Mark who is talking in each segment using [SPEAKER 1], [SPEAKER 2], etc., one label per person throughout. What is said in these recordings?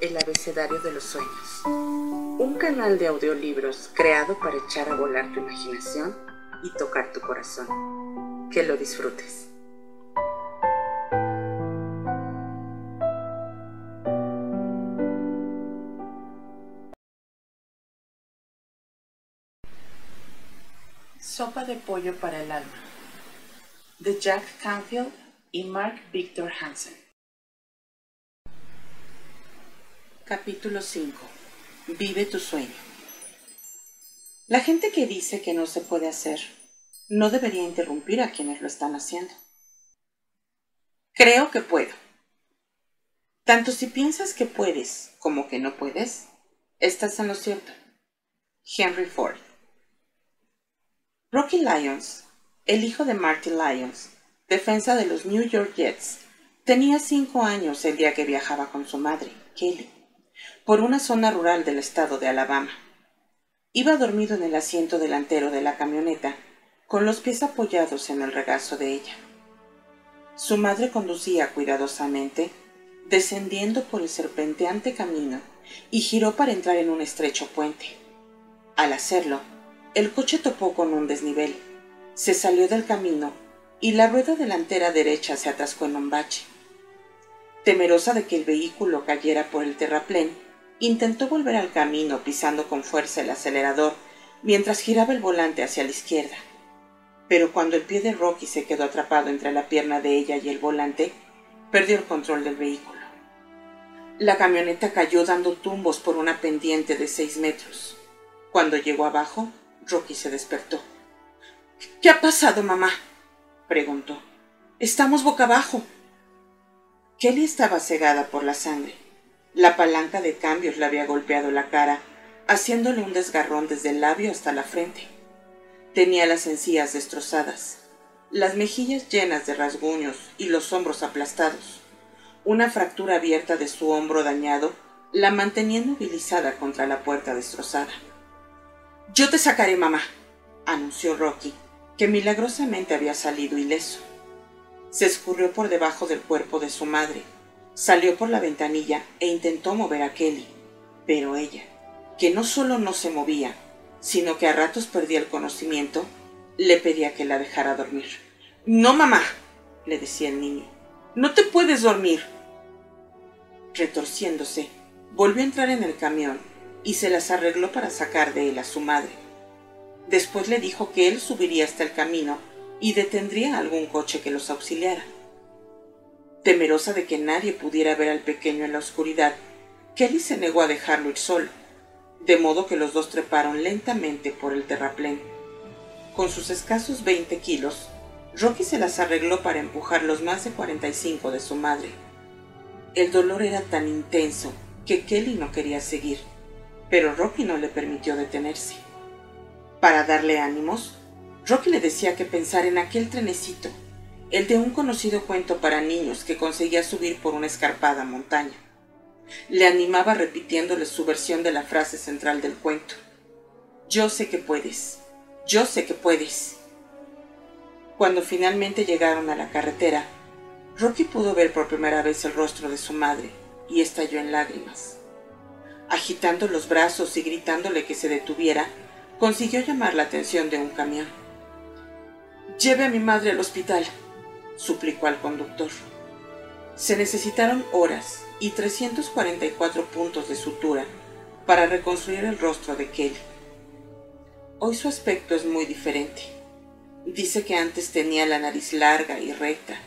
[SPEAKER 1] El abecedario de los sueños. Un canal de audiolibros creado para echar a volar tu imaginación y tocar tu corazón. Que lo disfrutes. Sopa de pollo para el alma. De Jack Canfield y Mark Victor Hansen. Capítulo 5. Vive tu sueño. La gente que dice que no se puede hacer no debería interrumpir a quienes lo están haciendo. Creo que puedo. Tanto si piensas que puedes como que no puedes, estás en lo cierto. Henry Ford. Rocky Lyons, el hijo de Marty Lyons, defensa de los New York Jets, tenía cinco años el día que viajaba con su madre, Kelly, por una zona rural del estado de Alabama. Iba dormido en el asiento delantero de la camioneta, con los pies apoyados en el regazo de ella. Su madre conducía cuidadosamente, descendiendo por el serpenteante camino, y giró para entrar en un estrecho puente. Al hacerlo, el coche topó con un desnivel, se salió del camino y la rueda delantera derecha se atascó en un bache. Temerosa de que el vehículo cayera por el terraplén, intentó volver al camino pisando con fuerza el acelerador mientras giraba el volante hacia la izquierda. Pero cuando el pie de Rocky se quedó atrapado entre la pierna de ella y el volante, perdió el control del vehículo. La camioneta cayó dando tumbos por una pendiente de seis metros. Cuando llegó abajo, Rocky se despertó. ¿Qué ha pasado, mamá? preguntó. Estamos boca abajo. Kelly estaba cegada por la sangre. La palanca de cambios le había golpeado la cara, haciéndole un desgarrón desde el labio hasta la frente. Tenía las encías destrozadas, las mejillas llenas de rasguños y los hombros aplastados. Una fractura abierta de su hombro dañado la mantenía inmovilizada contra la puerta destrozada. Yo te sacaré, mamá, anunció Rocky, que milagrosamente había salido ileso. Se escurrió por debajo del cuerpo de su madre, salió por la ventanilla e intentó mover a Kelly, pero ella, que no solo no se movía, sino que a ratos perdía el conocimiento, le pedía que la dejara dormir. No, mamá, le decía el niño, no te puedes dormir. Retorciéndose, volvió a entrar en el camión y se las arregló para sacar de él a su madre. Después le dijo que él subiría hasta el camino y detendría algún coche que los auxiliara. Temerosa de que nadie pudiera ver al pequeño en la oscuridad, Kelly se negó a dejarlo ir solo, de modo que los dos treparon lentamente por el terraplén. Con sus escasos 20 kilos, Rocky se las arregló para empujar los más de 45 de su madre. El dolor era tan intenso que Kelly no quería seguir pero Rocky no le permitió detenerse. Para darle ánimos, Rocky le decía que pensara en aquel trenecito, el de un conocido cuento para niños que conseguía subir por una escarpada montaña. Le animaba repitiéndole su versión de la frase central del cuento. Yo sé que puedes, yo sé que puedes. Cuando finalmente llegaron a la carretera, Rocky pudo ver por primera vez el rostro de su madre y estalló en lágrimas. Agitando los brazos y gritándole que se detuviera, consiguió llamar la atención de un camión. Lleve a mi madre al hospital, suplicó al conductor. Se necesitaron horas y 344 puntos de sutura para reconstruir el rostro de Kelly. Hoy su aspecto es muy diferente. Dice que antes tenía la nariz larga y recta,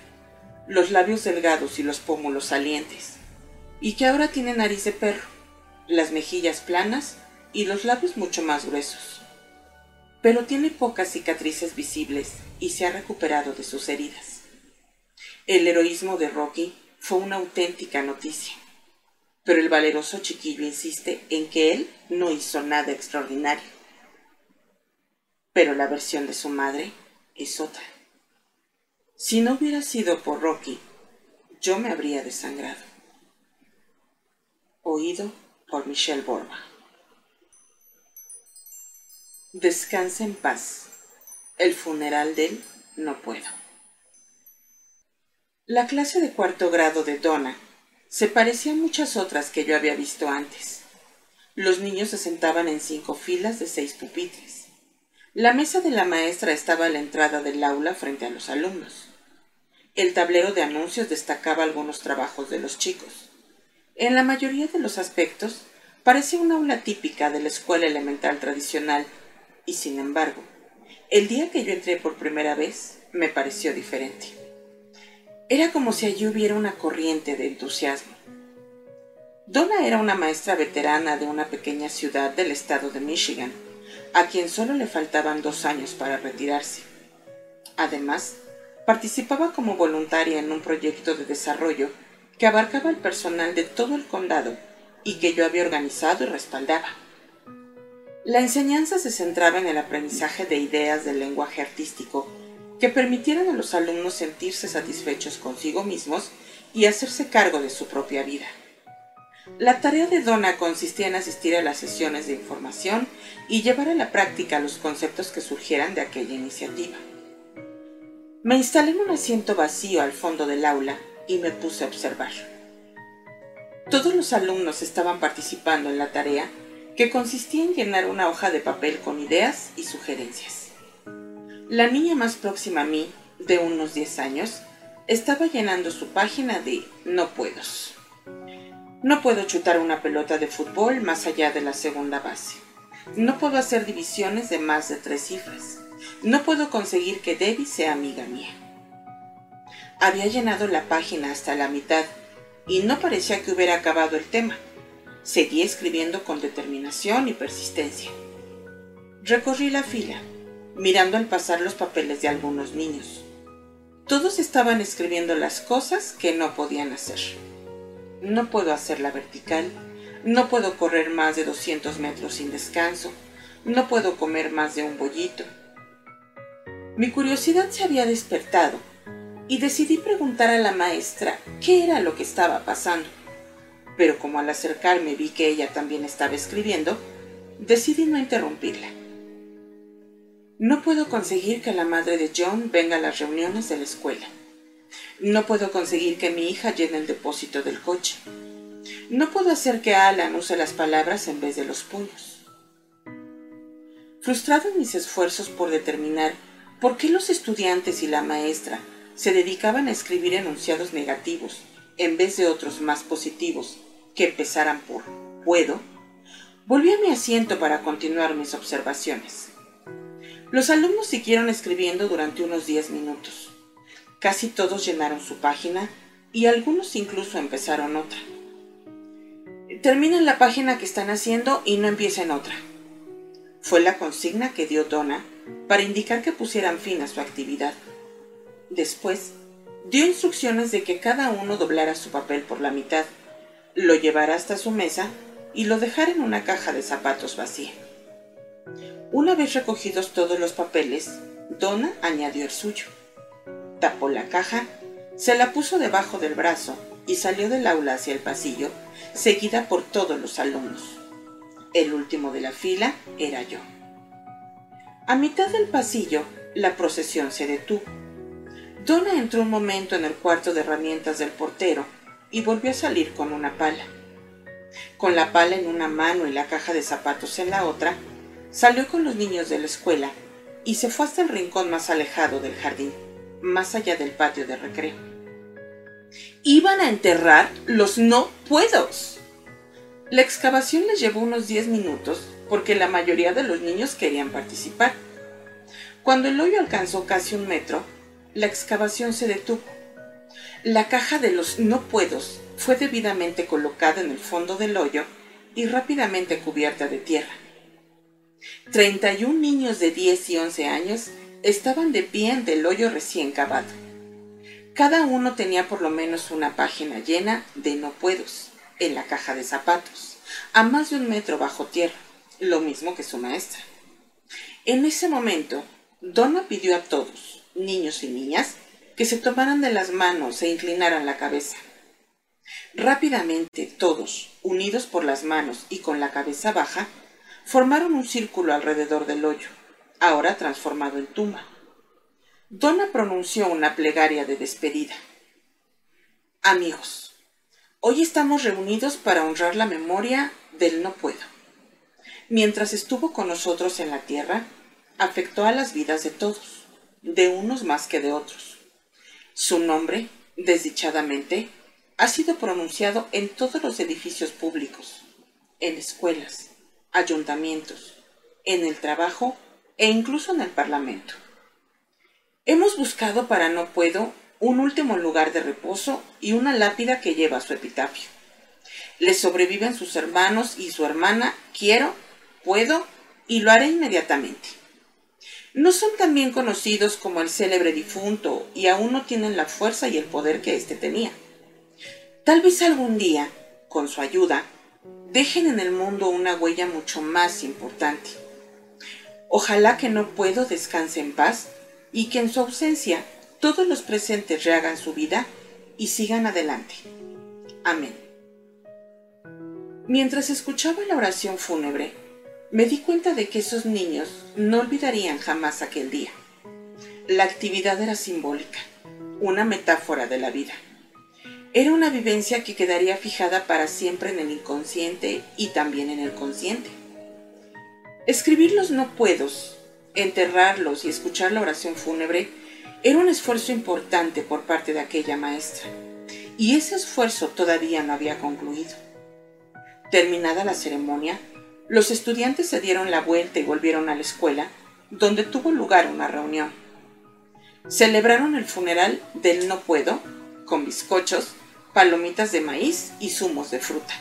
[SPEAKER 1] los labios delgados y los pómulos salientes, y que ahora tiene nariz de perro las mejillas planas y los labios mucho más gruesos. Pero tiene pocas cicatrices visibles y se ha recuperado de sus heridas. El heroísmo de Rocky fue una auténtica noticia, pero el valeroso chiquillo insiste en que él no hizo nada extraordinario. Pero la versión de su madre es otra. Si no hubiera sido por Rocky, yo me habría desangrado. Oído por Michelle Borba. Descansa en paz. El funeral del no puedo. La clase de cuarto grado de Donna se parecía a muchas otras que yo había visto antes. Los niños se sentaban en cinco filas de seis pupitres. La mesa de la maestra estaba a la entrada del aula frente a los alumnos. El tablero de anuncios destacaba algunos trabajos de los chicos. En la mayoría de los aspectos, parecía una aula típica de la escuela elemental tradicional, y sin embargo, el día que yo entré por primera vez, me pareció diferente. Era como si allí hubiera una corriente de entusiasmo. Donna era una maestra veterana de una pequeña ciudad del estado de Michigan, a quien solo le faltaban dos años para retirarse. Además, participaba como voluntaria en un proyecto de desarrollo que abarcaba el personal de todo el condado y que yo había organizado y respaldaba. La enseñanza se centraba en el aprendizaje de ideas del lenguaje artístico que permitieran a los alumnos sentirse satisfechos consigo mismos y hacerse cargo de su propia vida. La tarea de Donna consistía en asistir a las sesiones de información y llevar a la práctica los conceptos que surgieran de aquella iniciativa. Me instalé en un asiento vacío al fondo del aula y me puse a observar. Todos los alumnos estaban participando en la tarea que consistía en llenar una hoja de papel con ideas y sugerencias. La niña más próxima a mí, de unos 10 años, estaba llenando su página de no puedo. No puedo chutar una pelota de fútbol más allá de la segunda base. No puedo hacer divisiones de más de tres cifras. No puedo conseguir que Debbie sea amiga mía. Había llenado la página hasta la mitad y no parecía que hubiera acabado el tema. Seguí escribiendo con determinación y persistencia. Recorrí la fila, mirando al pasar los papeles de algunos niños. Todos estaban escribiendo las cosas que no podían hacer. No puedo hacerla vertical, no puedo correr más de 200 metros sin descanso, no puedo comer más de un bollito. Mi curiosidad se había despertado y decidí preguntar a la maestra qué era lo que estaba pasando pero como al acercarme vi que ella también estaba escribiendo, decidí no interrumpirla. No puedo conseguir que la madre de John venga a las reuniones de la escuela. No puedo conseguir que mi hija llene el depósito del coche. No puedo hacer que Alan use las palabras en vez de los puños. Frustrado en mis esfuerzos por determinar por qué los estudiantes y la maestra se dedicaban a escribir enunciados negativos en vez de otros más positivos que empezaran por puedo, volví a mi asiento para continuar mis observaciones. Los alumnos siguieron escribiendo durante unos diez minutos. Casi todos llenaron su página y algunos incluso empezaron otra. Terminen la página que están haciendo y no empiecen otra. Fue la consigna que dio Donna para indicar que pusieran fin a su actividad. Después, dio instrucciones de que cada uno doblara su papel por la mitad lo llevara hasta su mesa y lo dejara en una caja de zapatos vacía. Una vez recogidos todos los papeles, Donna añadió el suyo. Tapó la caja, se la puso debajo del brazo y salió del aula hacia el pasillo, seguida por todos los alumnos. El último de la fila era yo. A mitad del pasillo, la procesión se detuvo. Donna entró un momento en el cuarto de herramientas del portero y volvió a salir con una pala. Con la pala en una mano y la caja de zapatos en la otra, salió con los niños de la escuela y se fue hasta el rincón más alejado del jardín, más allá del patio de recreo. Iban a enterrar los no puedos. La excavación les llevó unos 10 minutos porque la mayoría de los niños querían participar. Cuando el hoyo alcanzó casi un metro, la excavación se detuvo la caja de los no puedos fue debidamente colocada en el fondo del hoyo y rápidamente cubierta de tierra. 31 niños de 10 y 11 años estaban de pie ante el hoyo recién cavado. Cada uno tenía por lo menos una página llena de no puedos en la caja de zapatos, a más de un metro bajo tierra, lo mismo que su maestra. En ese momento, Donna pidió a todos, niños y niñas, que se tomaran de las manos e inclinaran la cabeza. Rápidamente todos, unidos por las manos y con la cabeza baja, formaron un círculo alrededor del hoyo, ahora transformado en tumba. Donna pronunció una plegaria de despedida. Amigos, Hoy estamos reunidos para honrar la memoria del no puedo. Mientras estuvo con nosotros en la tierra, afectó a las vidas de todos, de unos más que de otros. Su nombre, desdichadamente, ha sido pronunciado en todos los edificios públicos, en escuelas, ayuntamientos, en el trabajo e incluso en el Parlamento. Hemos buscado para No Puedo un último lugar de reposo y una lápida que lleva su epitafio. Le sobreviven sus hermanos y su hermana, quiero, puedo y lo haré inmediatamente. No son tan bien conocidos como el célebre difunto y aún no tienen la fuerza y el poder que éste tenía. Tal vez algún día, con su ayuda, dejen en el mundo una huella mucho más importante. Ojalá que no puedo descanse en paz y que en su ausencia todos los presentes rehagan su vida y sigan adelante. Amén. Mientras escuchaba la oración fúnebre, me di cuenta de que esos niños no olvidarían jamás aquel día. La actividad era simbólica, una metáfora de la vida. Era una vivencia que quedaría fijada para siempre en el inconsciente y también en el consciente. Escribir los no puedos, enterrarlos y escuchar la oración fúnebre era un esfuerzo importante por parte de aquella maestra, y ese esfuerzo todavía no había concluido. Terminada la ceremonia, los estudiantes se dieron la vuelta y volvieron a la escuela, donde tuvo lugar una reunión. Celebraron el funeral del no puedo, con bizcochos, palomitas de maíz y zumos de fruta.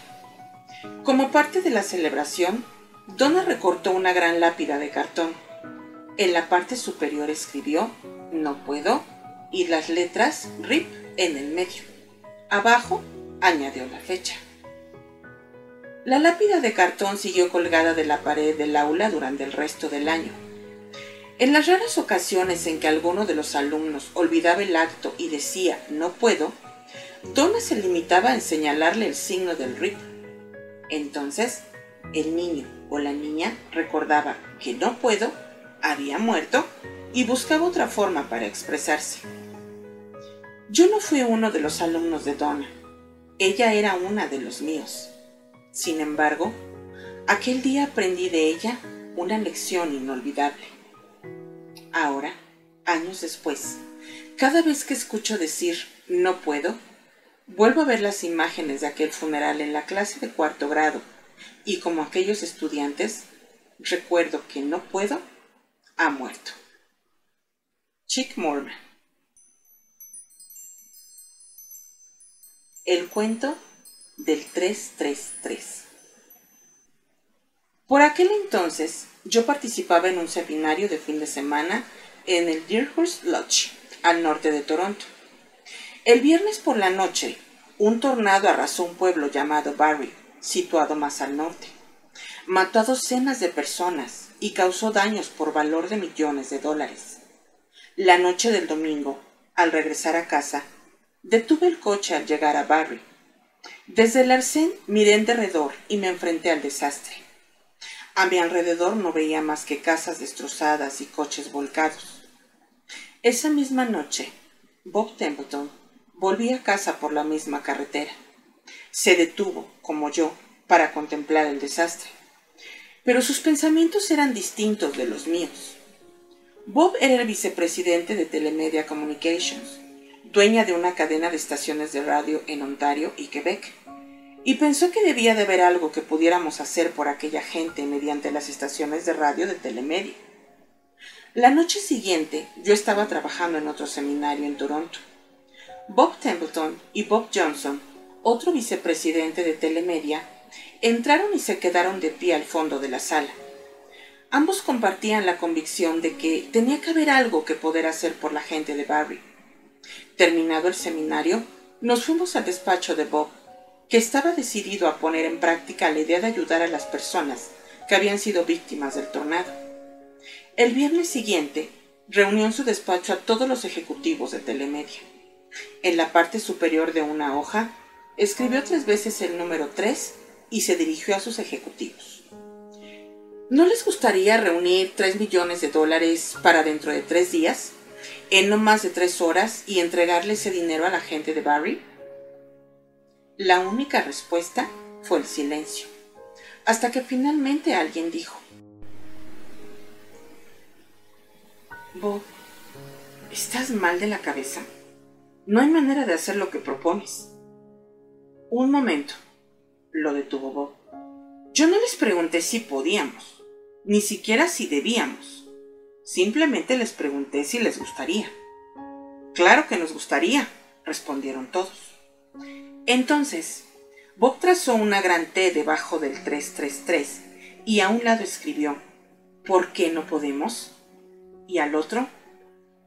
[SPEAKER 1] Como parte de la celebración, Donna recortó una gran lápida de cartón. En la parte superior escribió no puedo, y las letras RIP en el medio. Abajo añadió la fecha. La lápida de cartón siguió colgada de la pared del aula durante el resto del año. En las raras ocasiones en que alguno de los alumnos olvidaba el acto y decía no puedo, Donna se limitaba a señalarle el signo del RIP. Entonces, el niño o la niña recordaba que no puedo había muerto y buscaba otra forma para expresarse. Yo no fui uno de los alumnos de Donna, ella era una de los míos. Sin embargo, aquel día aprendí de ella una lección inolvidable. Ahora, años después, cada vez que escucho decir no puedo, vuelvo a ver las imágenes de aquel funeral en la clase de cuarto grado y como aquellos estudiantes, recuerdo que no puedo ha muerto. Chick Morman. El cuento del 333. Por aquel entonces, yo participaba en un seminario de fin de semana en el Deerhurst Lodge, al norte de Toronto. El viernes por la noche, un tornado arrasó un pueblo llamado Barry, situado más al norte. Mató a docenas de personas y causó daños por valor de millones de dólares. La noche del domingo, al regresar a casa, detuve el coche al llegar a Barry. Desde el arcén miré en derredor y me enfrenté al desastre. A mi alrededor no veía más que casas destrozadas y coches volcados. Esa misma noche, Bob Templeton volvía a casa por la misma carretera. Se detuvo, como yo, para contemplar el desastre. Pero sus pensamientos eran distintos de los míos. Bob era el vicepresidente de Telemedia Communications, dueña de una cadena de estaciones de radio en Ontario y Quebec, y pensó que debía de haber algo que pudiéramos hacer por aquella gente mediante las estaciones de radio de Telemedia. La noche siguiente yo estaba trabajando en otro seminario en Toronto. Bob Templeton y Bob Johnson, otro vicepresidente de Telemedia, entraron y se quedaron de pie al fondo de la sala. Ambos compartían la convicción de que tenía que haber algo que poder hacer por la gente de Barry. Terminado el seminario, nos fuimos al despacho de Bob, que estaba decidido a poner en práctica la idea de ayudar a las personas que habían sido víctimas del tornado. El viernes siguiente, reunió en su despacho a todos los ejecutivos de Telemedia. En la parte superior de una hoja, escribió tres veces el número 3 y se dirigió a sus ejecutivos. ¿No les gustaría reunir 3 millones de dólares para dentro de tres días, en no más de tres horas, y entregarle ese dinero a la gente de Barry? La única respuesta fue el silencio, hasta que finalmente alguien dijo, Bob, ¿estás mal de la cabeza? No hay manera de hacer lo que propones. Un momento, lo detuvo Bob. Yo no les pregunté si podíamos, ni siquiera si debíamos. Simplemente les pregunté si les gustaría. Claro que nos gustaría, respondieron todos. Entonces, Bob trazó una gran T debajo del 333 y a un lado escribió, ¿por qué no podemos? Y al otro,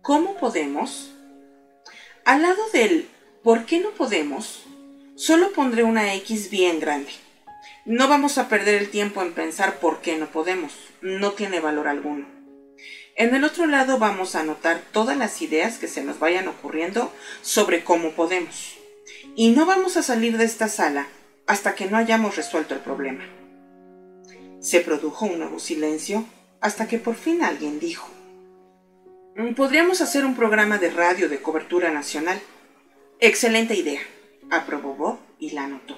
[SPEAKER 1] ¿cómo podemos? Al lado del ¿por qué no podemos? Solo pondré una X bien grande. No vamos a perder el tiempo en pensar por qué no podemos. No tiene valor alguno. En el otro lado vamos a anotar todas las ideas que se nos vayan ocurriendo sobre cómo podemos. Y no vamos a salir de esta sala hasta que no hayamos resuelto el problema. Se produjo un nuevo silencio hasta que por fin alguien dijo, podríamos hacer un programa de radio de cobertura nacional. Excelente idea aprobó Bob y la anotó.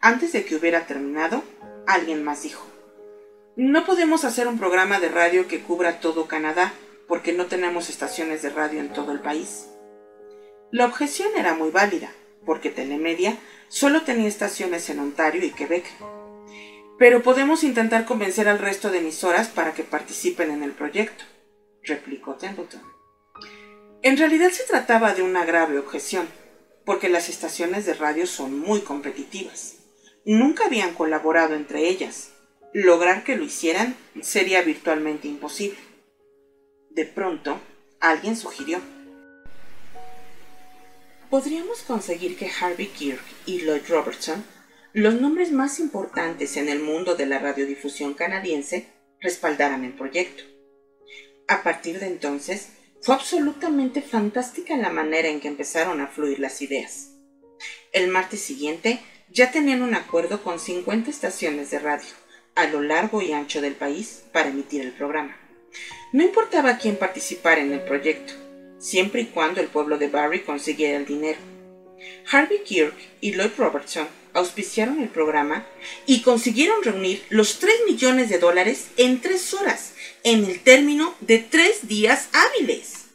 [SPEAKER 1] Antes de que hubiera terminado, alguien más dijo, no podemos hacer un programa de radio que cubra todo Canadá porque no tenemos estaciones de radio en todo el país. La objeción era muy válida, porque Telemedia solo tenía estaciones en Ontario y Quebec. Pero podemos intentar convencer al resto de emisoras para que participen en el proyecto, replicó Templeton. En realidad se trataba de una grave objeción, porque las estaciones de radio son muy competitivas. Nunca habían colaborado entre ellas. Lograr que lo hicieran sería virtualmente imposible. De pronto, alguien sugirió. Podríamos conseguir que Harvey Kirk y Lloyd Robertson, los nombres más importantes en el mundo de la radiodifusión canadiense, respaldaran el proyecto. A partir de entonces, fue absolutamente fantástica la manera en que empezaron a fluir las ideas. El martes siguiente ya tenían un acuerdo con 50 estaciones de radio a lo largo y ancho del país para emitir el programa. No importaba quién participara en el proyecto, siempre y cuando el pueblo de Barry consiguiera el dinero. Harvey Kirk y Lloyd Robertson auspiciaron el programa y consiguieron reunir los 3 millones de dólares en tres horas, en el término de tres días hábiles.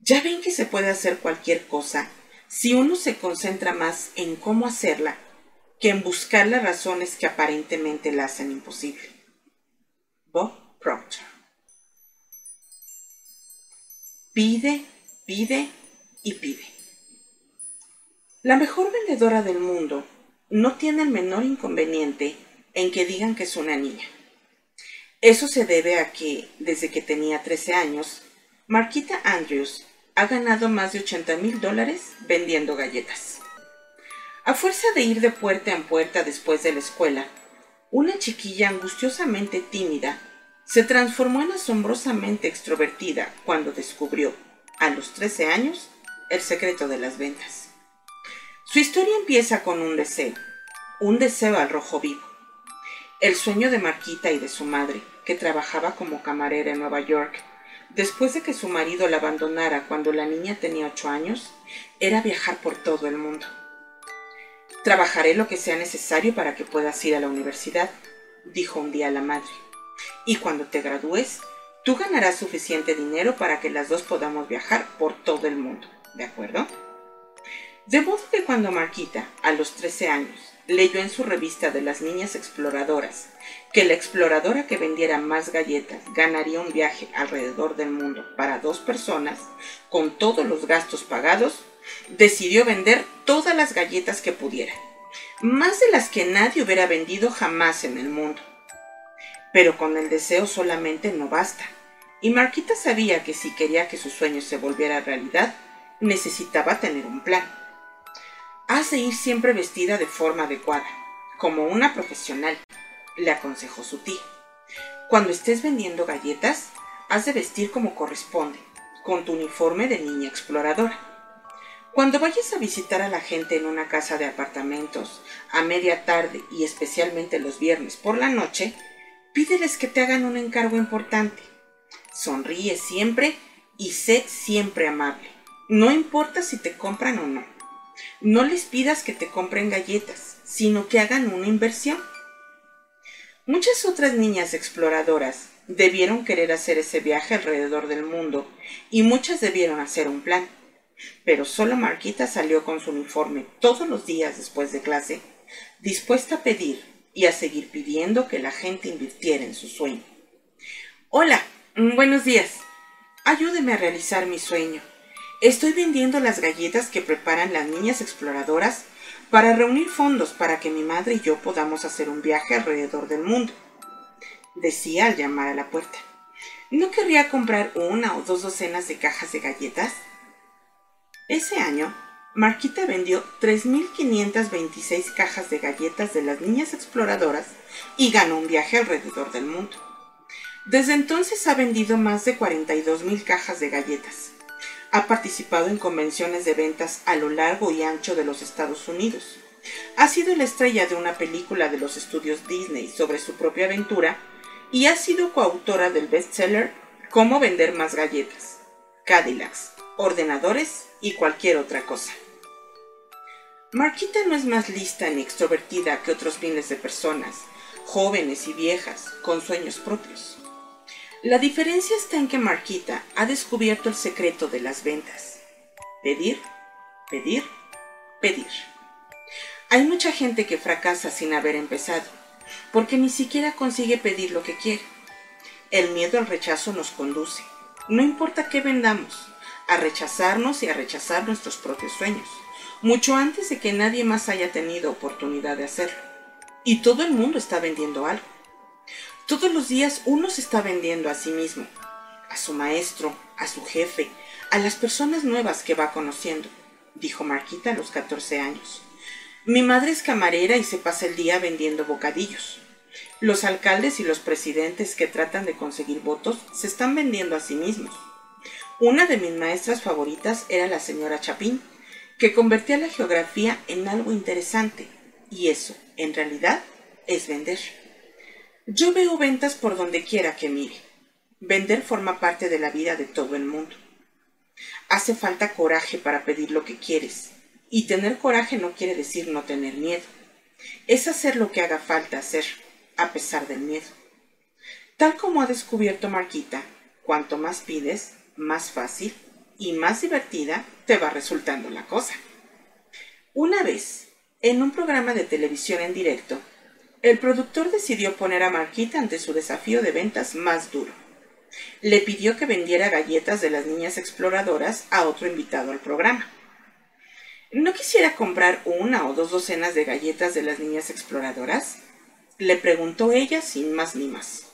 [SPEAKER 1] Ya ven que se puede hacer cualquier cosa si uno se concentra más en cómo hacerla que en buscar las razones que aparentemente la hacen imposible. Bob Proctor. Pide, pide y pide. La mejor vendedora del mundo no tiene el menor inconveniente en que digan que es una niña. Eso se debe a que, desde que tenía 13 años, Marquita Andrews ha ganado más de 80 mil dólares vendiendo galletas. A fuerza de ir de puerta en puerta después de la escuela, una chiquilla angustiosamente tímida se transformó en asombrosamente extrovertida cuando descubrió, a los 13 años, el secreto de las ventas. Su historia empieza con un deseo, un deseo al rojo vivo. El sueño de Marquita y de su madre, que trabajaba como camarera en Nueva York, después de que su marido la abandonara cuando la niña tenía ocho años, era viajar por todo el mundo. Trabajaré lo que sea necesario para que puedas ir a la universidad, dijo un día la madre. Y cuando te gradúes, tú ganarás suficiente dinero para que las dos podamos viajar por todo el mundo, ¿de acuerdo? De modo que cuando Marquita, a los 13 años, leyó en su revista de las niñas exploradoras que la exploradora que vendiera más galletas ganaría un viaje alrededor del mundo para dos personas con todos los gastos pagados, decidió vender todas las galletas que pudiera, más de las que nadie hubiera vendido jamás en el mundo. Pero con el deseo solamente no basta, y Marquita sabía que si quería que su sueño se volviera realidad, necesitaba tener un plan. Has de ir siempre vestida de forma adecuada, como una profesional, le aconsejó su tía. Cuando estés vendiendo galletas, has de vestir como corresponde, con tu uniforme de niña exploradora. Cuando vayas a visitar a la gente en una casa de apartamentos a media tarde y especialmente los viernes por la noche, pídeles que te hagan un encargo importante. Sonríe siempre y sé siempre amable. No importa si te compran o no. No les pidas que te compren galletas, sino que hagan una inversión. Muchas otras niñas exploradoras debieron querer hacer ese viaje alrededor del mundo y muchas debieron hacer un plan. Pero solo Marquita salió con su uniforme todos los días después de clase, dispuesta a pedir y a seguir pidiendo que la gente invirtiera en su sueño. Hola, mm, buenos días. Ayúdeme a realizar mi sueño. Estoy vendiendo las galletas que preparan las niñas exploradoras para reunir fondos para que mi madre y yo podamos hacer un viaje alrededor del mundo, decía al llamar a la puerta. ¿No querría comprar una o dos docenas de cajas de galletas? Ese año, Marquita vendió 3.526 cajas de galletas de las niñas exploradoras y ganó un viaje alrededor del mundo. Desde entonces ha vendido más de 42.000 cajas de galletas. Ha participado en convenciones de ventas a lo largo y ancho de los Estados Unidos. Ha sido la estrella de una película de los estudios Disney sobre su propia aventura y ha sido coautora del bestseller Cómo vender más galletas, Cadillacs, ordenadores y cualquier otra cosa. Marquita no es más lista ni extrovertida que otros miles de personas, jóvenes y viejas, con sueños propios. La diferencia está en que Marquita ha descubierto el secreto de las ventas. Pedir, pedir, pedir. Hay mucha gente que fracasa sin haber empezado, porque ni siquiera consigue pedir lo que quiere. El miedo al rechazo nos conduce, no importa qué vendamos, a rechazarnos y a rechazar nuestros propios sueños, mucho antes de que nadie más haya tenido oportunidad de hacerlo. Y todo el mundo está vendiendo algo. Todos los días uno se está vendiendo a sí mismo, a su maestro, a su jefe, a las personas nuevas que va conociendo, dijo Marquita a los 14 años. Mi madre es camarera y se pasa el día vendiendo bocadillos. Los alcaldes y los presidentes que tratan de conseguir votos se están vendiendo a sí mismos. Una de mis maestras favoritas era la señora Chapín, que convertía la geografía en algo interesante, y eso, en realidad, es vender. Yo veo ventas por donde quiera que mire. Vender forma parte de la vida de todo el mundo. Hace falta coraje para pedir lo que quieres, y tener coraje no quiere decir no tener miedo. Es hacer lo que haga falta hacer, a pesar del miedo. Tal como ha descubierto Marquita, cuanto más pides, más fácil y más divertida te va resultando la cosa. Una vez, en un programa de televisión en directo, el productor decidió poner a Marquita ante su desafío de ventas más duro. Le pidió que vendiera galletas de las niñas exploradoras a otro invitado al programa. ¿No quisiera comprar una o dos docenas de galletas de las niñas exploradoras? Le preguntó ella sin más ni más.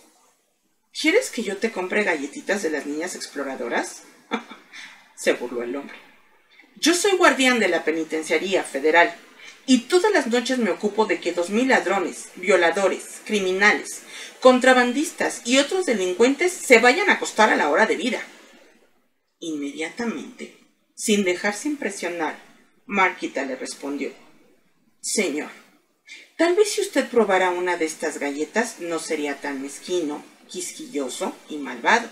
[SPEAKER 1] ¿Quieres que yo te compre galletitas de las niñas exploradoras? Se burló el hombre. Yo soy guardián de la penitenciaría federal y todas las noches me ocupo de que dos mil ladrones, violadores, criminales, contrabandistas y otros delincuentes se vayan a acostar a la hora de vida. Inmediatamente, sin dejarse impresionar, Marquita le respondió Señor, tal vez si usted probara una de estas galletas no sería tan mezquino quisquilloso y malvado.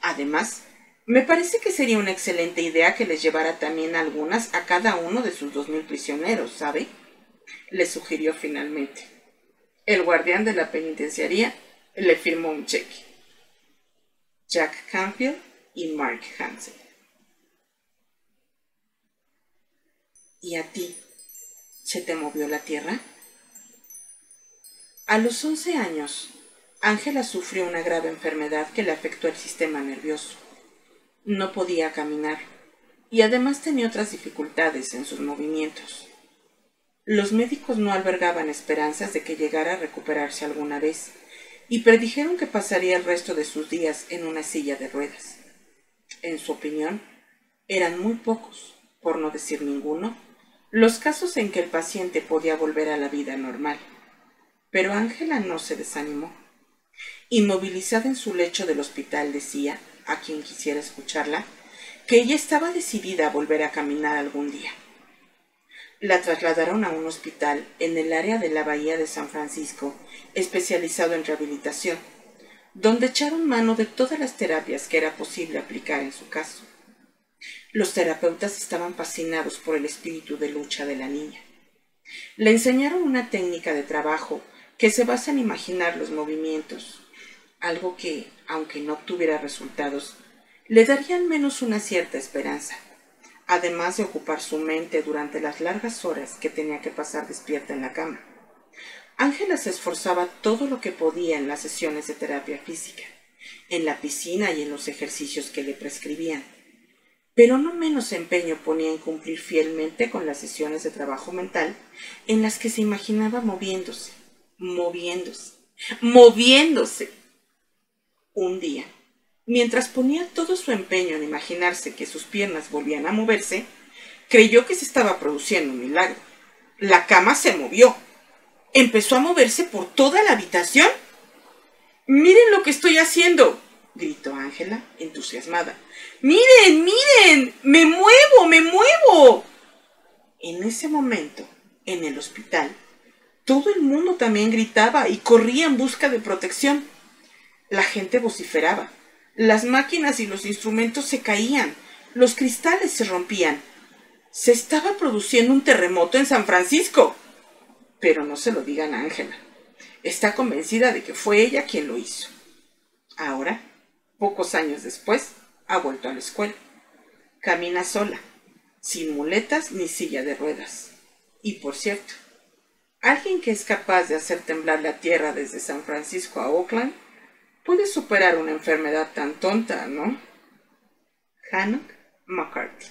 [SPEAKER 1] Además, me parece que sería una excelente idea que les llevara también algunas a cada uno de sus dos mil prisioneros, ¿sabe? Le sugirió finalmente. El guardián de la penitenciaría le firmó un cheque. Jack Canfield y Mark Hansen. ¿Y a ti? ¿Se te movió la tierra? A los once años, Ángela sufrió una grave enfermedad que le afectó el sistema nervioso. No podía caminar y además tenía otras dificultades en sus movimientos. Los médicos no albergaban esperanzas de que llegara a recuperarse alguna vez y predijeron que pasaría el resto de sus días en una silla de ruedas. En su opinión, eran muy pocos, por no decir ninguno, los casos en que el paciente podía volver a la vida normal. Pero Ángela no se desanimó. Inmovilizada en su lecho del hospital decía, a quien quisiera escucharla, que ella estaba decidida a volver a caminar algún día. La trasladaron a un hospital en el área de la Bahía de San Francisco, especializado en rehabilitación, donde echaron mano de todas las terapias que era posible aplicar en su caso. Los terapeutas estaban fascinados por el espíritu de lucha de la niña. Le enseñaron una técnica de trabajo que se basa en imaginar los movimientos, algo que, aunque no obtuviera resultados, le daría al menos una cierta esperanza, además de ocupar su mente durante las largas horas que tenía que pasar despierta en la cama. Ángela se esforzaba todo lo que podía en las sesiones de terapia física, en la piscina y en los ejercicios que le prescribían, pero no menos empeño ponía en cumplir fielmente con las sesiones de trabajo mental en las que se imaginaba moviéndose, moviéndose, moviéndose. Un día, mientras ponía todo su empeño en imaginarse que sus piernas volvían a moverse, creyó que se estaba produciendo un milagro. La cama se movió. Empezó a moverse por toda la habitación. Miren lo que estoy haciendo, gritó Ángela, entusiasmada. Miren, miren, me muevo, me muevo. En ese momento, en el hospital, todo el mundo también gritaba y corría en busca de protección. La gente vociferaba. Las máquinas y los instrumentos se caían. Los cristales se rompían. Se estaba produciendo un terremoto en San Francisco. Pero no se lo digan a Ángela. Está convencida de que fue ella quien lo hizo. Ahora, pocos años después, ha vuelto a la escuela. Camina sola, sin muletas ni silla de ruedas. Y por cierto, Alguien que es capaz de hacer temblar la tierra desde San Francisco a Oakland puede superar una enfermedad tan tonta, ¿no? Hannock McCarthy.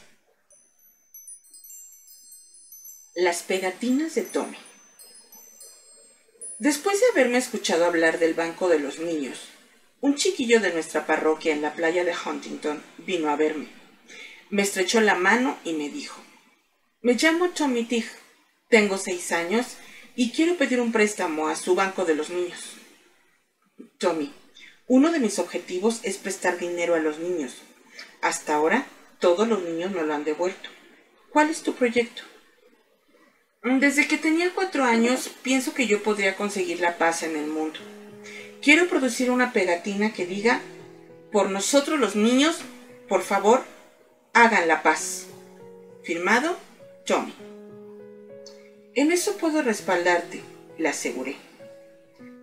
[SPEAKER 1] Las pegatinas de Tommy. Después de haberme escuchado hablar del Banco de los Niños, un chiquillo de nuestra parroquia en la playa de Huntington vino a verme. Me estrechó la mano y me dijo, me llamo Tommy Tig, tengo seis años y quiero pedir un préstamo a su banco de los niños. Tommy, uno de mis objetivos es prestar dinero a los niños. Hasta ahora, todos los niños me lo han devuelto. ¿Cuál es tu proyecto? Desde que tenía cuatro años, pienso que yo podría conseguir la paz en el mundo. Quiero producir una pegatina que diga, por nosotros los niños, por favor, hagan la paz. Firmado, Tommy. En eso puedo respaldarte, le aseguré.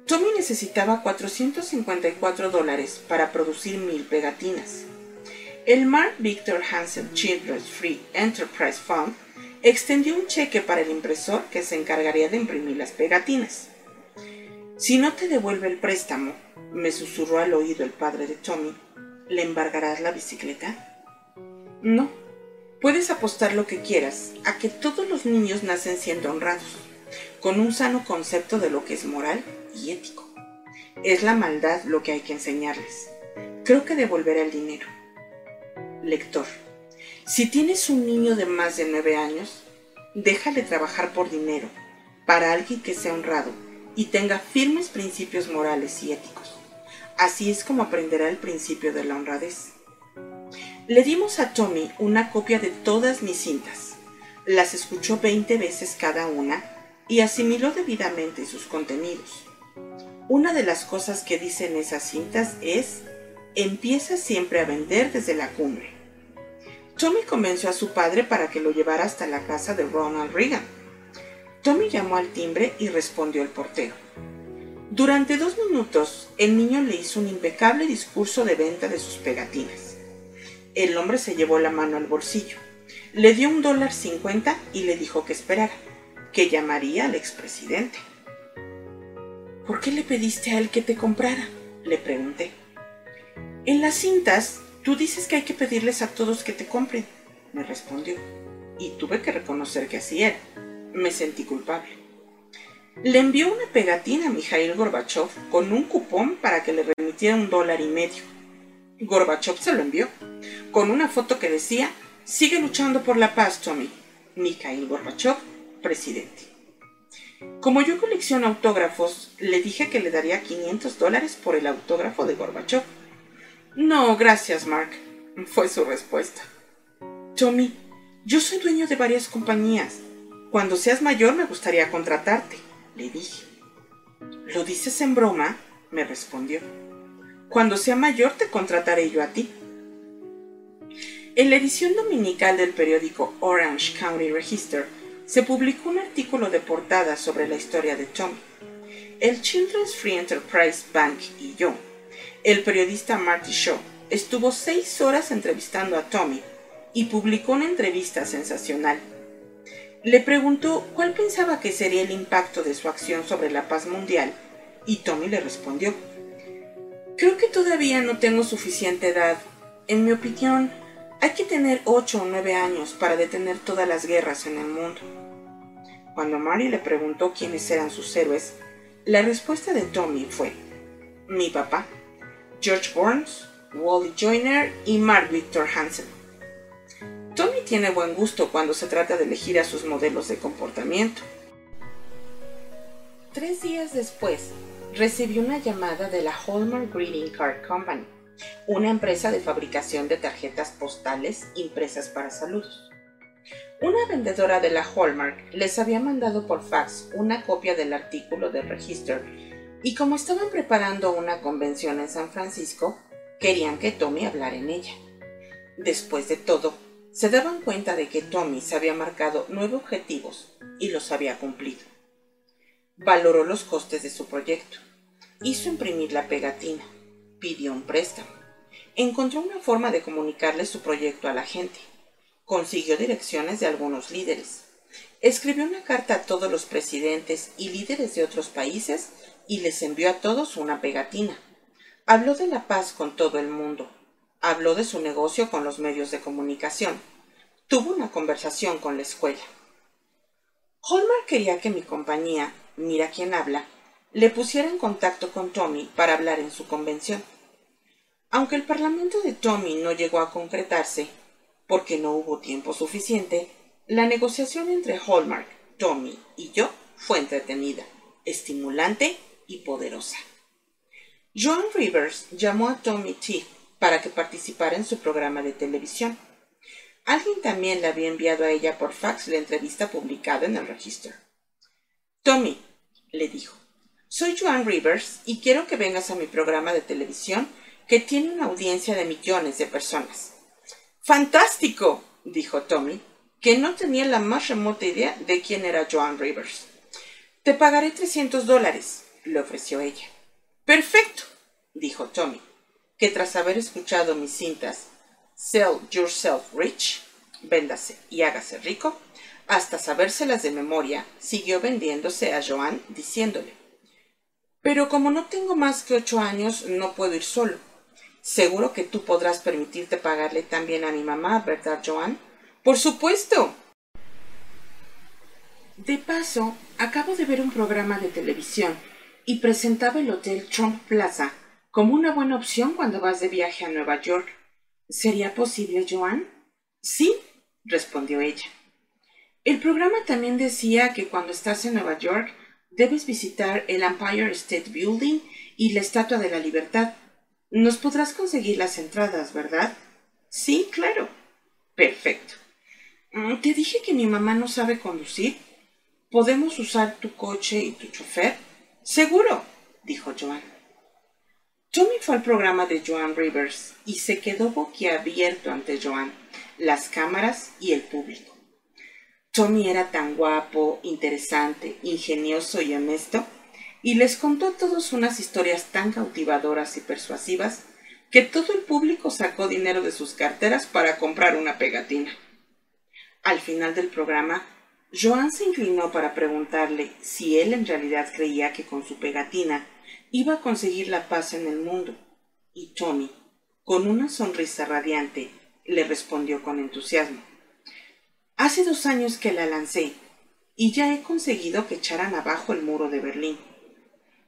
[SPEAKER 1] Tommy necesitaba 454 dólares para producir mil pegatinas. El Mark Victor Hansen Children's Free Enterprise Fund extendió un cheque para el impresor que se encargaría de imprimir las pegatinas. Si no te devuelve el préstamo, me susurró al oído el padre de Tommy, ¿le embargarás la bicicleta? No, Puedes apostar lo que quieras a que todos los niños nacen siendo honrados, con un sano concepto de lo que es moral y ético. Es la maldad lo que hay que enseñarles. Creo que devolveré el dinero. Lector, si tienes un niño de más de nueve años, déjale trabajar por dinero, para alguien que sea honrado y tenga firmes principios morales y éticos. Así es como aprenderá el principio de la honradez. Le dimos a Tommy una copia de todas mis cintas. Las escuchó 20 veces cada una y asimiló debidamente sus contenidos. Una de las cosas que dicen esas cintas es, empieza siempre a vender desde la cumbre. Tommy convenció a su padre para que lo llevara hasta la casa de Ronald Reagan. Tommy llamó al timbre y respondió el portero. Durante dos minutos, el niño le hizo un impecable discurso de venta de sus pegatinas. El hombre se llevó la mano al bolsillo, le dio un dólar cincuenta y le dijo que esperara, que llamaría al expresidente. ¿Por qué le pediste a él que te comprara? le pregunté. En las cintas, tú dices que hay que pedirles a todos que te compren, me respondió, y tuve que reconocer que así era. Me sentí culpable. Le envió una pegatina a Mikhail Gorbachev con un cupón para que le remitiera un dólar y medio. Gorbachev se lo envió, con una foto que decía, sigue luchando por la paz, Tommy. Mikhail Gorbachev, presidente. Como yo colecciono autógrafos, le dije que le daría 500 dólares por el autógrafo de Gorbachev. No, gracias, Mark, fue su respuesta. Tommy, yo soy dueño de varias compañías. Cuando seas mayor me gustaría contratarte, le dije. ¿Lo dices en broma? me respondió. Cuando sea mayor te contrataré yo a ti. En la edición dominical del periódico Orange County Register se publicó un artículo de portada sobre la historia de Tommy. El Children's Free Enterprise Bank y yo, el periodista Marty Shaw, estuvo seis horas entrevistando a Tommy y publicó una entrevista sensacional. Le preguntó cuál pensaba que sería el impacto de su acción sobre la paz mundial y Tommy le respondió, Creo que todavía no tengo suficiente edad. En mi opinión, hay que tener ocho o nueve años para detener todas las guerras en el mundo. Cuando Mary le preguntó quiénes eran sus héroes, la respuesta de Tommy fue, mi papá, George Burns, Wally Joyner y Mark Victor Hansen. Tommy tiene buen gusto cuando se trata de elegir a sus modelos de comportamiento. Tres días después, recibió una llamada de la Hallmark Greeting Card Company una empresa de fabricación de tarjetas postales impresas para saludos. Una vendedora de la Hallmark les había mandado por fax una copia del artículo del registro y como estaban preparando una convención en San Francisco, querían que Tommy hablara en ella. Después de todo, se daban cuenta de que Tommy se había marcado nueve objetivos y los había cumplido. Valoró los costes de su proyecto. Hizo imprimir la pegatina pidió un préstamo. Encontró una forma de comunicarle su proyecto a la gente. Consiguió direcciones de algunos líderes. Escribió una carta a todos los presidentes y líderes de otros países y les envió a todos una pegatina. Habló de la paz con todo el mundo. Habló de su negocio con los medios de comunicación. Tuvo una conversación con la escuela. Hallmark quería que mi compañía, Mira quién habla, le pusiera en contacto con Tommy para hablar en su convención. Aunque el parlamento de Tommy no llegó a concretarse, porque no hubo tiempo suficiente, la negociación entre Hallmark, Tommy y yo fue entretenida, estimulante y poderosa. Joan Rivers llamó a Tommy T para que participara en su programa de televisión. Alguien también le había enviado a ella por fax la entrevista publicada en el registro. Tommy, le dijo, soy Joan Rivers y quiero que vengas a mi programa de televisión que tiene una audiencia de millones de personas. ¡Fantástico! dijo Tommy, que no tenía la más remota idea de quién era Joan Rivers. Te pagaré trescientos dólares, le ofreció ella. Perfecto, dijo Tommy, que tras haber escuchado mis cintas Sell Yourself Rich, véndase y hágase rico, hasta sabérselas de memoria, siguió vendiéndose a Joan diciéndole Pero como no tengo más que ocho años, no puedo ir solo. Seguro que tú podrás permitirte pagarle también a mi mamá, ¿verdad, Joan? Por supuesto. De paso, acabo de ver un programa de televisión y presentaba el Hotel Trump Plaza como una buena opción cuando vas de viaje a Nueva York. ¿Sería posible, Joan? Sí, respondió ella. El programa también decía que cuando estás en Nueva York debes visitar el Empire State Building y la Estatua de la Libertad. Nos podrás conseguir las entradas, ¿verdad? Sí, claro. Perfecto. Mm, Te dije que mi mamá no sabe conducir. ¿Podemos usar tu coche y tu chofer? Seguro, dijo Joan. Tommy fue al programa de Joan Rivers y se quedó boquiabierto ante Joan, las cámaras y el público. Tommy era tan guapo, interesante, ingenioso y honesto y les contó a todos unas historias tan cautivadoras y persuasivas que todo el público sacó dinero de sus carteras para comprar una pegatina. Al final del programa, Joan se inclinó para preguntarle si él en realidad creía que con su pegatina iba a conseguir la paz en el mundo, y Tommy, con una sonrisa radiante, le respondió con entusiasmo. Hace dos años que la lancé, y ya he conseguido que echaran abajo el muro de Berlín.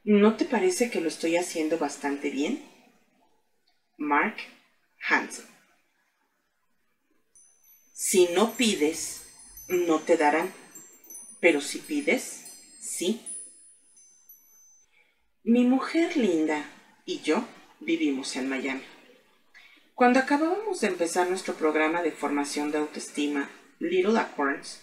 [SPEAKER 1] ¿No te parece que lo estoy haciendo bastante bien? Mark Hansen. Si no pides, no te darán, pero si pides, sí. Mi mujer linda y yo vivimos en Miami. Cuando acabábamos de empezar nuestro programa de formación de autoestima, Little Acorns,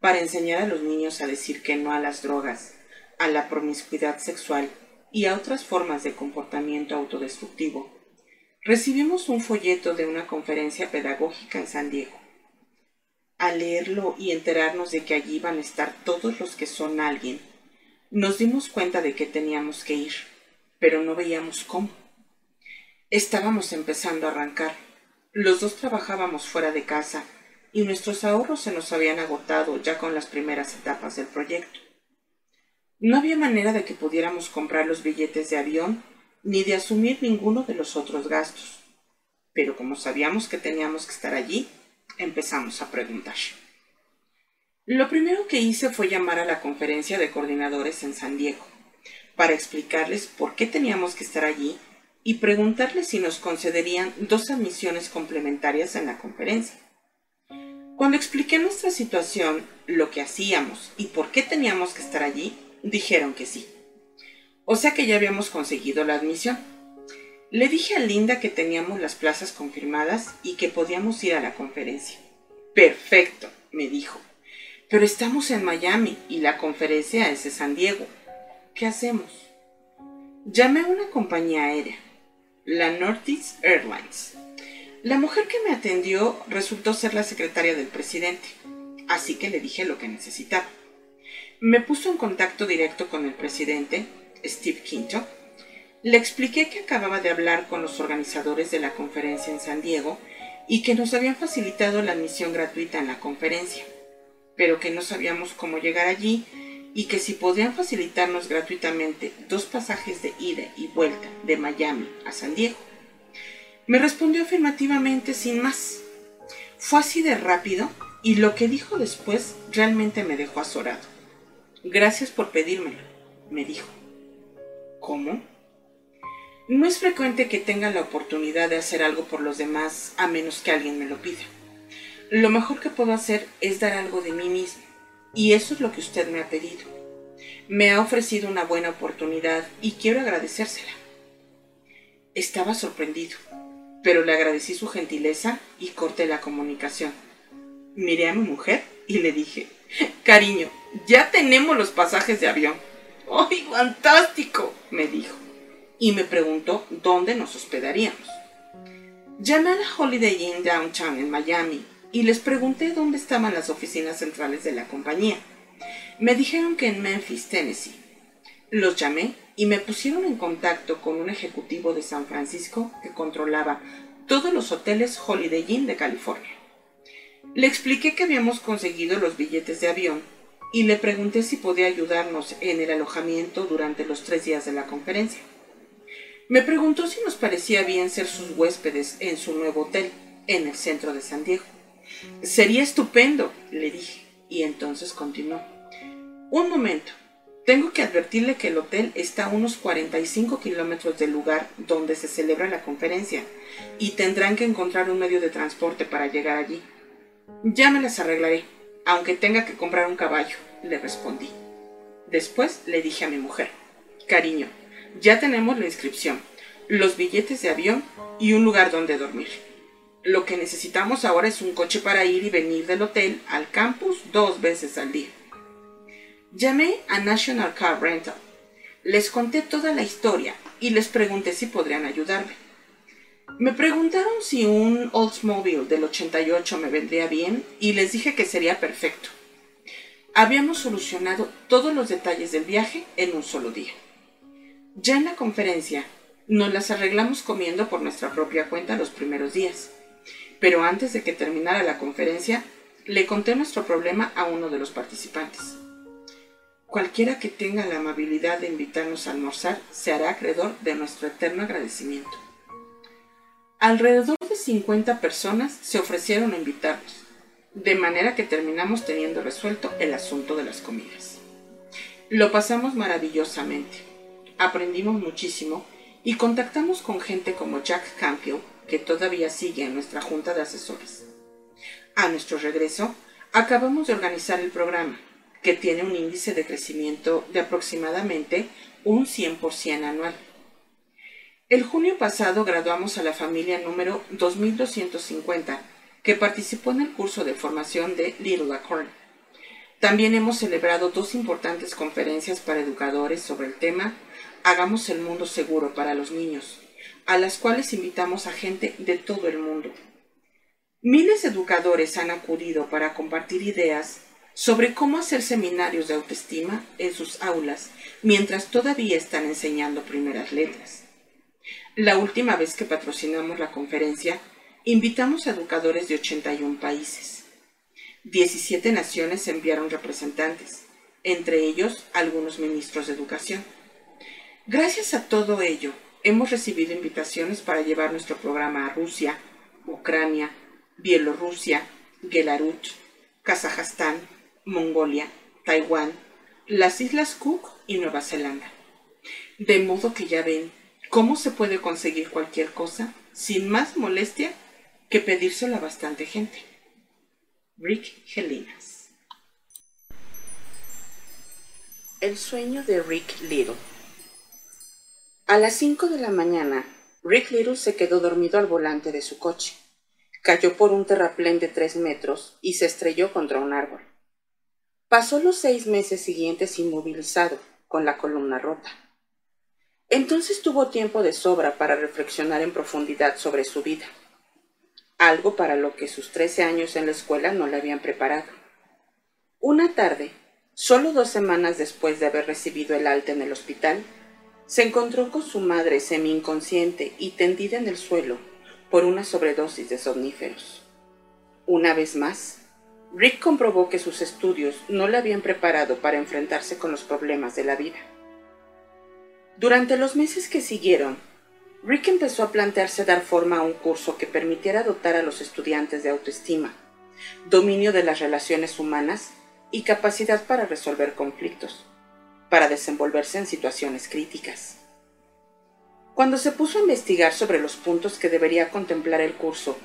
[SPEAKER 1] para enseñar a los niños a decir que no a las drogas a la promiscuidad sexual y a otras formas de comportamiento autodestructivo. recibimos un folleto de una conferencia pedagógica en San Diego. Al leerlo y enterarnos de que allí iban a estar todos los que son alguien, nos dimos cuenta de que teníamos que ir, pero no veíamos cómo. Estábamos empezando a arrancar. Los dos trabajábamos fuera de casa y nuestros ahorros se nos habían agotado ya con las primeras etapas del proyecto. No había manera de que pudiéramos comprar los billetes de avión ni de asumir ninguno de los otros gastos. Pero como sabíamos que teníamos que estar allí, empezamos a preguntar. Lo primero que hice fue llamar a la conferencia de coordinadores en San Diego para explicarles por qué teníamos que estar allí y preguntarles si nos concederían dos admisiones complementarias en la conferencia. Cuando expliqué nuestra situación, lo que hacíamos y por qué teníamos que estar allí, dijeron que sí. O sea que ya habíamos conseguido la admisión. Le dije a Linda que teníamos las plazas confirmadas y que podíamos ir a la conferencia. Perfecto, me dijo. Pero estamos en Miami y la conferencia es de San Diego. ¿Qué hacemos? Llamé a una compañía aérea, la Northeast Airlines. La mujer que me atendió resultó ser la secretaria del presidente, así que le dije lo que necesitaba. Me puso en contacto directo con el presidente, Steve Quinto. Le expliqué que acababa de hablar con los organizadores de la conferencia en San Diego y que nos habían facilitado la admisión gratuita en la conferencia, pero que no sabíamos cómo llegar allí y que si podían facilitarnos gratuitamente dos pasajes de ida y vuelta de Miami a San Diego. Me respondió afirmativamente sin más. Fue así de rápido y lo que dijo después realmente me dejó azorado. Gracias por pedírmelo, me dijo. ¿Cómo? No es frecuente que tenga la oportunidad de hacer algo por los demás a menos que alguien me lo pida. Lo mejor que puedo hacer es dar algo de mí mismo, y eso es lo que usted me ha pedido. Me ha ofrecido una buena oportunidad y quiero agradecérsela. Estaba sorprendido, pero le agradecí su gentileza y corté la comunicación. Miré a mi mujer y le dije, cariño, ya tenemos los pasajes de avión. ¡Ay, fantástico! me dijo. Y me preguntó dónde nos hospedaríamos. Llamé a la Holiday Inn Downtown en Miami y les pregunté dónde estaban las oficinas centrales de la compañía. Me dijeron que en Memphis, Tennessee. Los llamé y me pusieron en contacto con un ejecutivo de San Francisco que controlaba todos los hoteles Holiday Inn de California. Le expliqué que habíamos conseguido los billetes de avión y le pregunté si podía ayudarnos en el alojamiento durante los tres días de la conferencia. Me preguntó si nos parecía bien ser sus huéspedes en su nuevo hotel en el centro de San Diego. Sería estupendo, le dije, y entonces continuó. Un momento, tengo que advertirle que el hotel está a unos 45 kilómetros del lugar donde se celebra la conferencia y tendrán que encontrar un medio de transporte para llegar allí. Ya me las arreglaré, aunque tenga que comprar un caballo, le respondí. Después le dije a mi mujer, cariño, ya tenemos la inscripción, los billetes de avión y un lugar donde dormir. Lo que necesitamos ahora es un coche para ir y venir del hotel al campus dos veces al día. Llamé a National Car Rental. Les conté toda la historia y les pregunté si podrían ayudarme. Me preguntaron si un Oldsmobile del 88 me vendría bien y les dije que sería perfecto. Habíamos solucionado todos los detalles del viaje en un solo día. Ya en la conferencia, nos las arreglamos comiendo por nuestra propia cuenta los primeros días. Pero antes de que terminara la conferencia, le conté nuestro problema a uno de los participantes. Cualquiera que tenga la amabilidad de invitarnos a almorzar se hará acreedor de nuestro eterno agradecimiento. Alrededor de 50 personas se ofrecieron a invitarnos, de manera que terminamos teniendo resuelto el asunto de las comidas. Lo pasamos maravillosamente, aprendimos muchísimo y contactamos con gente como Jack Campion, que todavía sigue en nuestra junta de asesores. A nuestro regreso, acabamos de organizar el programa, que tiene un índice de crecimiento de aproximadamente un 100% anual. El junio pasado graduamos a la familia número 2250 que participó en el curso de formación de Little Acorn. También hemos celebrado dos importantes conferencias para educadores sobre el tema Hagamos el mundo seguro para los niños, a las cuales invitamos a gente de todo el mundo. Miles de educadores han acudido para compartir ideas sobre cómo hacer seminarios de autoestima en sus aulas mientras todavía están enseñando primeras letras. La última vez que patrocinamos la conferencia, invitamos a educadores de 81 países. 17 naciones enviaron representantes, entre ellos algunos ministros de educación. Gracias a todo ello, hemos recibido invitaciones para llevar nuestro programa a Rusia, Ucrania, Bielorrusia, Belarus, Kazajstán, Mongolia, Taiwán, las Islas Cook y Nueva Zelanda. De modo que ya ven cómo se puede conseguir cualquier cosa sin más molestia que pedírselo a bastante gente. Rick Gelinas. El sueño de Rick Little. A las 5 de la mañana, Rick Little se quedó dormido al volante de su coche. Cayó por un terraplén de tres metros y se estrelló contra un árbol. Pasó los seis meses siguientes inmovilizado, con la columna rota. Entonces tuvo tiempo de sobra para reflexionar en profundidad sobre su vida, algo para lo que sus trece años en la escuela no le habían preparado. Una tarde, solo dos semanas después de haber recibido el alta en el hospital, se encontró con su madre semi-inconsciente y tendida en el suelo por una sobredosis de somníferos. Una vez más, Rick comprobó que sus estudios no le habían preparado para enfrentarse con los problemas de la vida. Durante los meses que siguieron, Rick empezó a plantearse dar forma a un curso que permitiera dotar a los estudiantes de autoestima, dominio de las relaciones humanas y capacidad para resolver conflictos para desenvolverse en situaciones críticas. Cuando se puso a investigar sobre los puntos que debería contemplar el curso,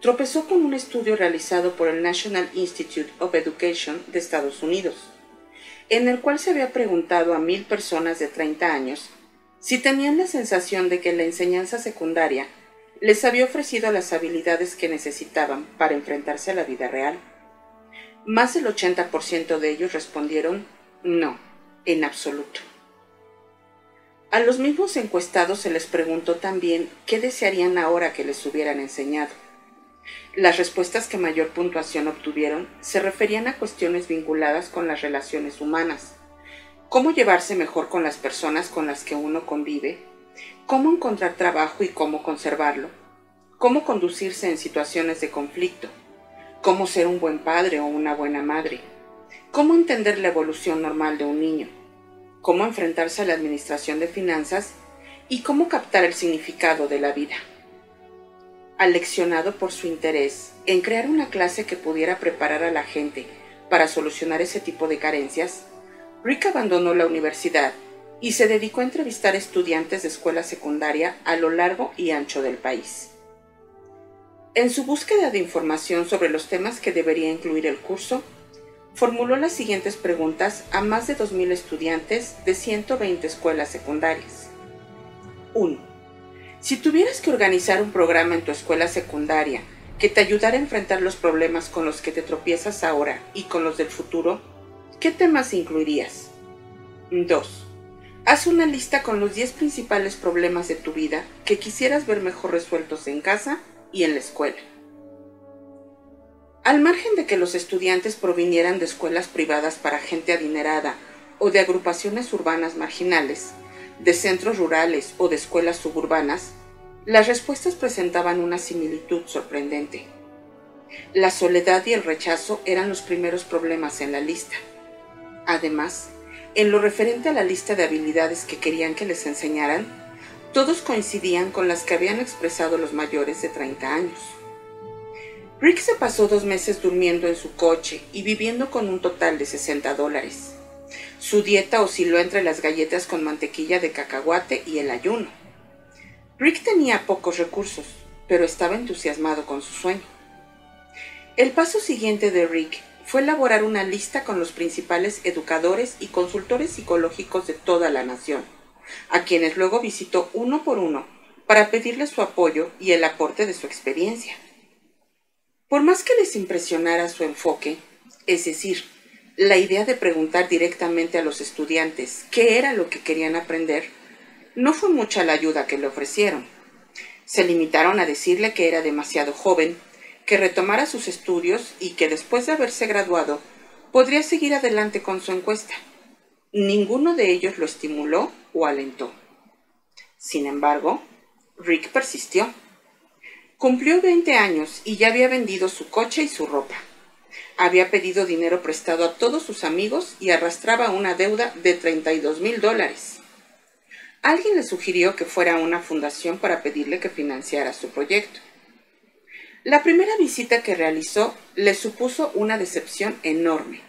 [SPEAKER 1] tropezó con un estudio realizado por el National Institute of Education de Estados Unidos, en el cual se había preguntado a mil personas de 30 años si tenían la sensación de que la enseñanza secundaria les había ofrecido las habilidades que necesitaban para enfrentarse a la vida real. Más del 80% de ellos respondieron no en absoluto. A los mismos encuestados se les preguntó también qué desearían ahora que les hubieran enseñado. Las respuestas que mayor puntuación obtuvieron se referían a cuestiones vinculadas con las relaciones humanas, cómo llevarse mejor con las personas con las que uno convive, cómo encontrar trabajo y cómo conservarlo, cómo conducirse en situaciones de conflicto, cómo ser un buen padre o una buena madre, cómo entender la evolución normal de un niño, cómo enfrentarse a la administración de finanzas y cómo captar el significado de la vida. Aleccionado por su interés en crear una clase que pudiera preparar a la gente para solucionar ese tipo de carencias, Rick abandonó la universidad y se dedicó a entrevistar estudiantes de escuela secundaria a lo largo y ancho del país. En su búsqueda de información sobre los temas que debería incluir el curso, formuló las siguientes preguntas a más de 2.000 estudiantes de 120 escuelas secundarias. 1. Si tuvieras que organizar un programa en tu escuela secundaria que te ayudara a enfrentar los problemas con los que te tropiezas ahora y con los del futuro, ¿qué temas incluirías? 2. Haz una lista con los 10 principales problemas de tu vida que quisieras ver mejor resueltos en casa y en la escuela. Al margen de que los estudiantes provinieran de escuelas privadas para gente adinerada o de agrupaciones urbanas marginales, de centros rurales o de escuelas suburbanas, las respuestas presentaban una similitud sorprendente. La soledad y el rechazo eran los primeros problemas en la lista. Además, en lo referente a la lista de habilidades que querían que les enseñaran, todos coincidían con las que habían expresado los mayores de 30 años. Rick se pasó dos meses durmiendo en su coche y viviendo con un total de 60 dólares. Su dieta osciló entre las galletas con mantequilla de cacahuate y el ayuno. Rick tenía pocos recursos, pero estaba entusiasmado con su sueño. El paso siguiente de Rick fue elaborar una lista con los principales educadores y consultores psicológicos de toda la nación, a quienes luego visitó uno por uno para pedirles su apoyo y el aporte de su experiencia. Por más que les impresionara su enfoque, es decir, la idea de preguntar directamente a los estudiantes qué era lo que querían aprender, no fue mucha la ayuda que le ofrecieron. Se limitaron a decirle que era demasiado joven, que retomara sus estudios y que después de haberse graduado podría seguir adelante con su encuesta. Ninguno de ellos lo estimuló o alentó. Sin embargo, Rick persistió. Cumplió 20 años y ya había vendido su coche y su ropa. Había pedido dinero prestado a todos sus amigos y arrastraba una deuda de 32 mil dólares. Alguien le sugirió que fuera a una fundación para pedirle que financiara su proyecto. La primera visita que realizó le supuso una decepción enorme.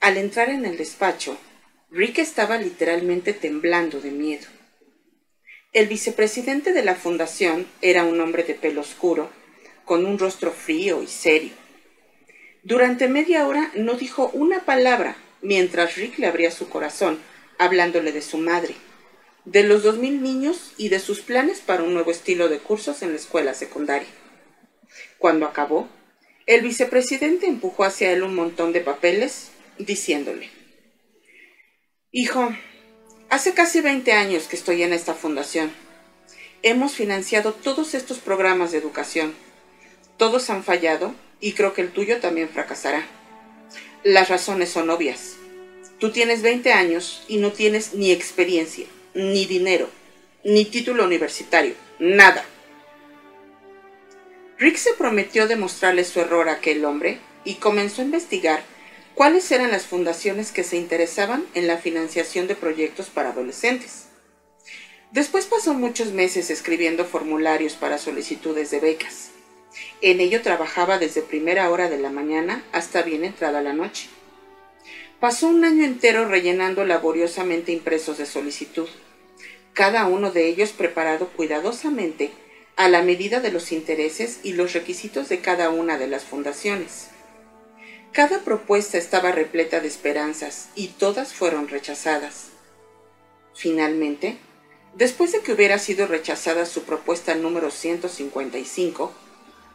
[SPEAKER 1] Al entrar en el despacho, Rick estaba literalmente temblando de miedo. El vicepresidente de la fundación era un hombre de pelo oscuro, con un rostro frío y serio. Durante media hora no dijo una palabra mientras Rick le abría su corazón, hablándole de su madre, de los dos mil niños y de sus planes para un nuevo estilo de cursos en la escuela secundaria. Cuando acabó, el vicepresidente empujó hacia él un montón de papeles, diciéndole, Hijo, Hace casi 20 años que estoy en esta fundación. Hemos financiado todos estos programas de educación. Todos han fallado y creo que el tuyo también fracasará. Las razones son obvias. Tú tienes 20 años y no tienes ni experiencia, ni dinero, ni título universitario, nada. Rick se prometió demostrarle su error a aquel hombre y comenzó a investigar cuáles eran las fundaciones que se interesaban en la financiación de proyectos para adolescentes. Después pasó muchos meses escribiendo formularios para solicitudes de becas. En ello trabajaba desde primera hora de la mañana hasta bien entrada la noche. Pasó un año entero rellenando laboriosamente impresos de solicitud, cada uno de ellos preparado cuidadosamente a la medida de los intereses y los requisitos de cada una de las fundaciones. Cada propuesta estaba repleta de esperanzas y todas fueron rechazadas. Finalmente, después de que hubiera sido rechazada su propuesta número 155,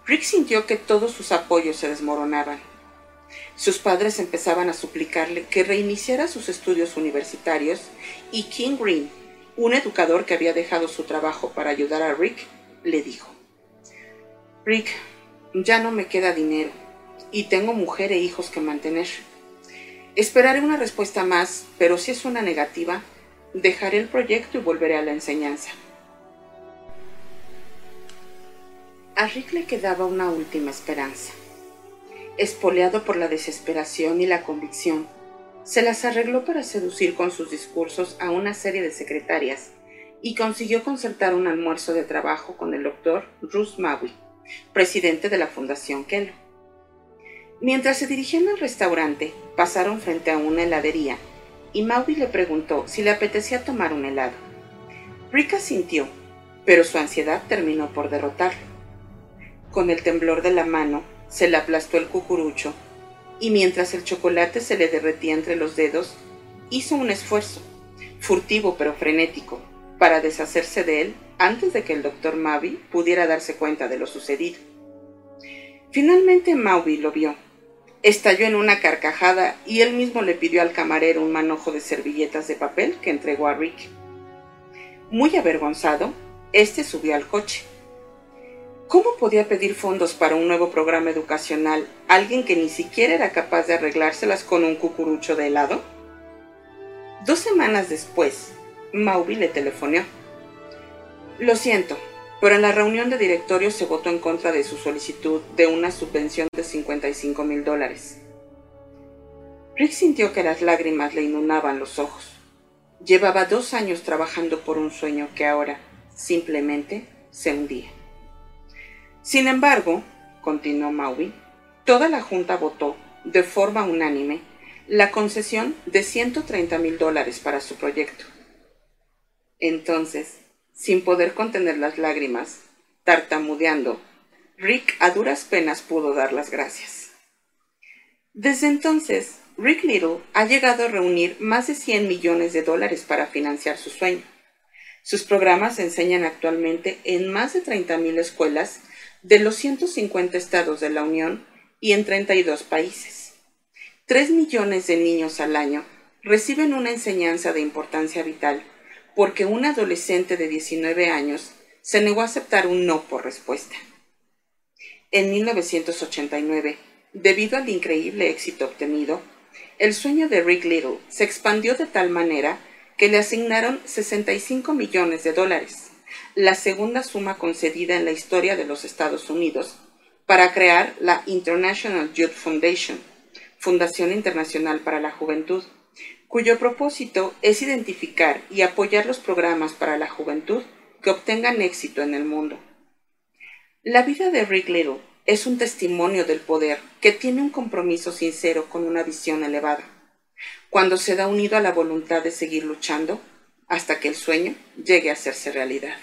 [SPEAKER 1] Rick sintió que todos sus apoyos se desmoronaban. Sus padres empezaban a suplicarle que reiniciara sus estudios universitarios y King Green, un educador que había dejado su trabajo para ayudar a Rick, le dijo, Rick, ya no me queda dinero y tengo mujer e hijos que mantener. Esperaré una respuesta más, pero si es una negativa, dejaré el proyecto y volveré a la enseñanza. A Rick le quedaba una última esperanza. Espoleado por la desesperación y la convicción, se las arregló para seducir con sus discursos a una serie de secretarias y consiguió concertar un almuerzo de trabajo con el doctor Ruth Maui, presidente de la Fundación Kellogg. Mientras se dirigían al restaurante, pasaron frente a una heladería y Maui le preguntó si le apetecía tomar un helado. Rika sintió, pero su ansiedad terminó por derrotarlo. Con el temblor de la mano, se le aplastó el cucurucho y mientras el chocolate se le derretía entre los dedos, hizo un esfuerzo, furtivo pero frenético, para deshacerse de él antes de que el doctor Maui pudiera darse cuenta de lo sucedido. Finalmente Maui lo vio Estalló en una carcajada y él mismo le pidió al camarero un manojo de servilletas de papel que entregó a Rick. Muy avergonzado, este subió al coche. ¿Cómo podía pedir fondos para un nuevo programa educacional alguien que ni siquiera era capaz de arreglárselas con un cucurucho de helado? Dos semanas después, Mauby le telefoneó. Lo siento, pero en la reunión de directorio se votó en contra de su solicitud de una subvención de 55 mil dólares. Rick sintió que las lágrimas le inundaban los ojos. Llevaba dos años trabajando por un sueño que ahora simplemente se hundía. Sin embargo, continuó Maui, toda la Junta votó, de forma unánime, la concesión de 130 mil dólares para su proyecto. Entonces, sin poder contener las lágrimas, tartamudeando, Rick a duras penas pudo dar las gracias. Desde entonces, Rick Little ha llegado a reunir más de 100 millones de dólares para financiar su sueño. Sus programas se enseñan actualmente en más de 30.000 escuelas de los 150 estados de la Unión y en 32 países. 3 millones de niños al año reciben una enseñanza de importancia vital porque un adolescente de 19 años se negó a aceptar un no por respuesta. En 1989, debido al increíble éxito obtenido, el sueño de Rick Little se expandió de tal manera que le asignaron 65 millones de dólares, la segunda suma concedida en la historia de los Estados Unidos, para crear la International Youth Foundation, Fundación Internacional para la Juventud, cuyo propósito es identificar y apoyar los programas para la juventud que obtengan éxito en el mundo. La vida de Rick Little es un testimonio del poder que tiene un compromiso sincero con una visión elevada, cuando se da unido a la voluntad de seguir luchando hasta que el sueño llegue a hacerse realidad.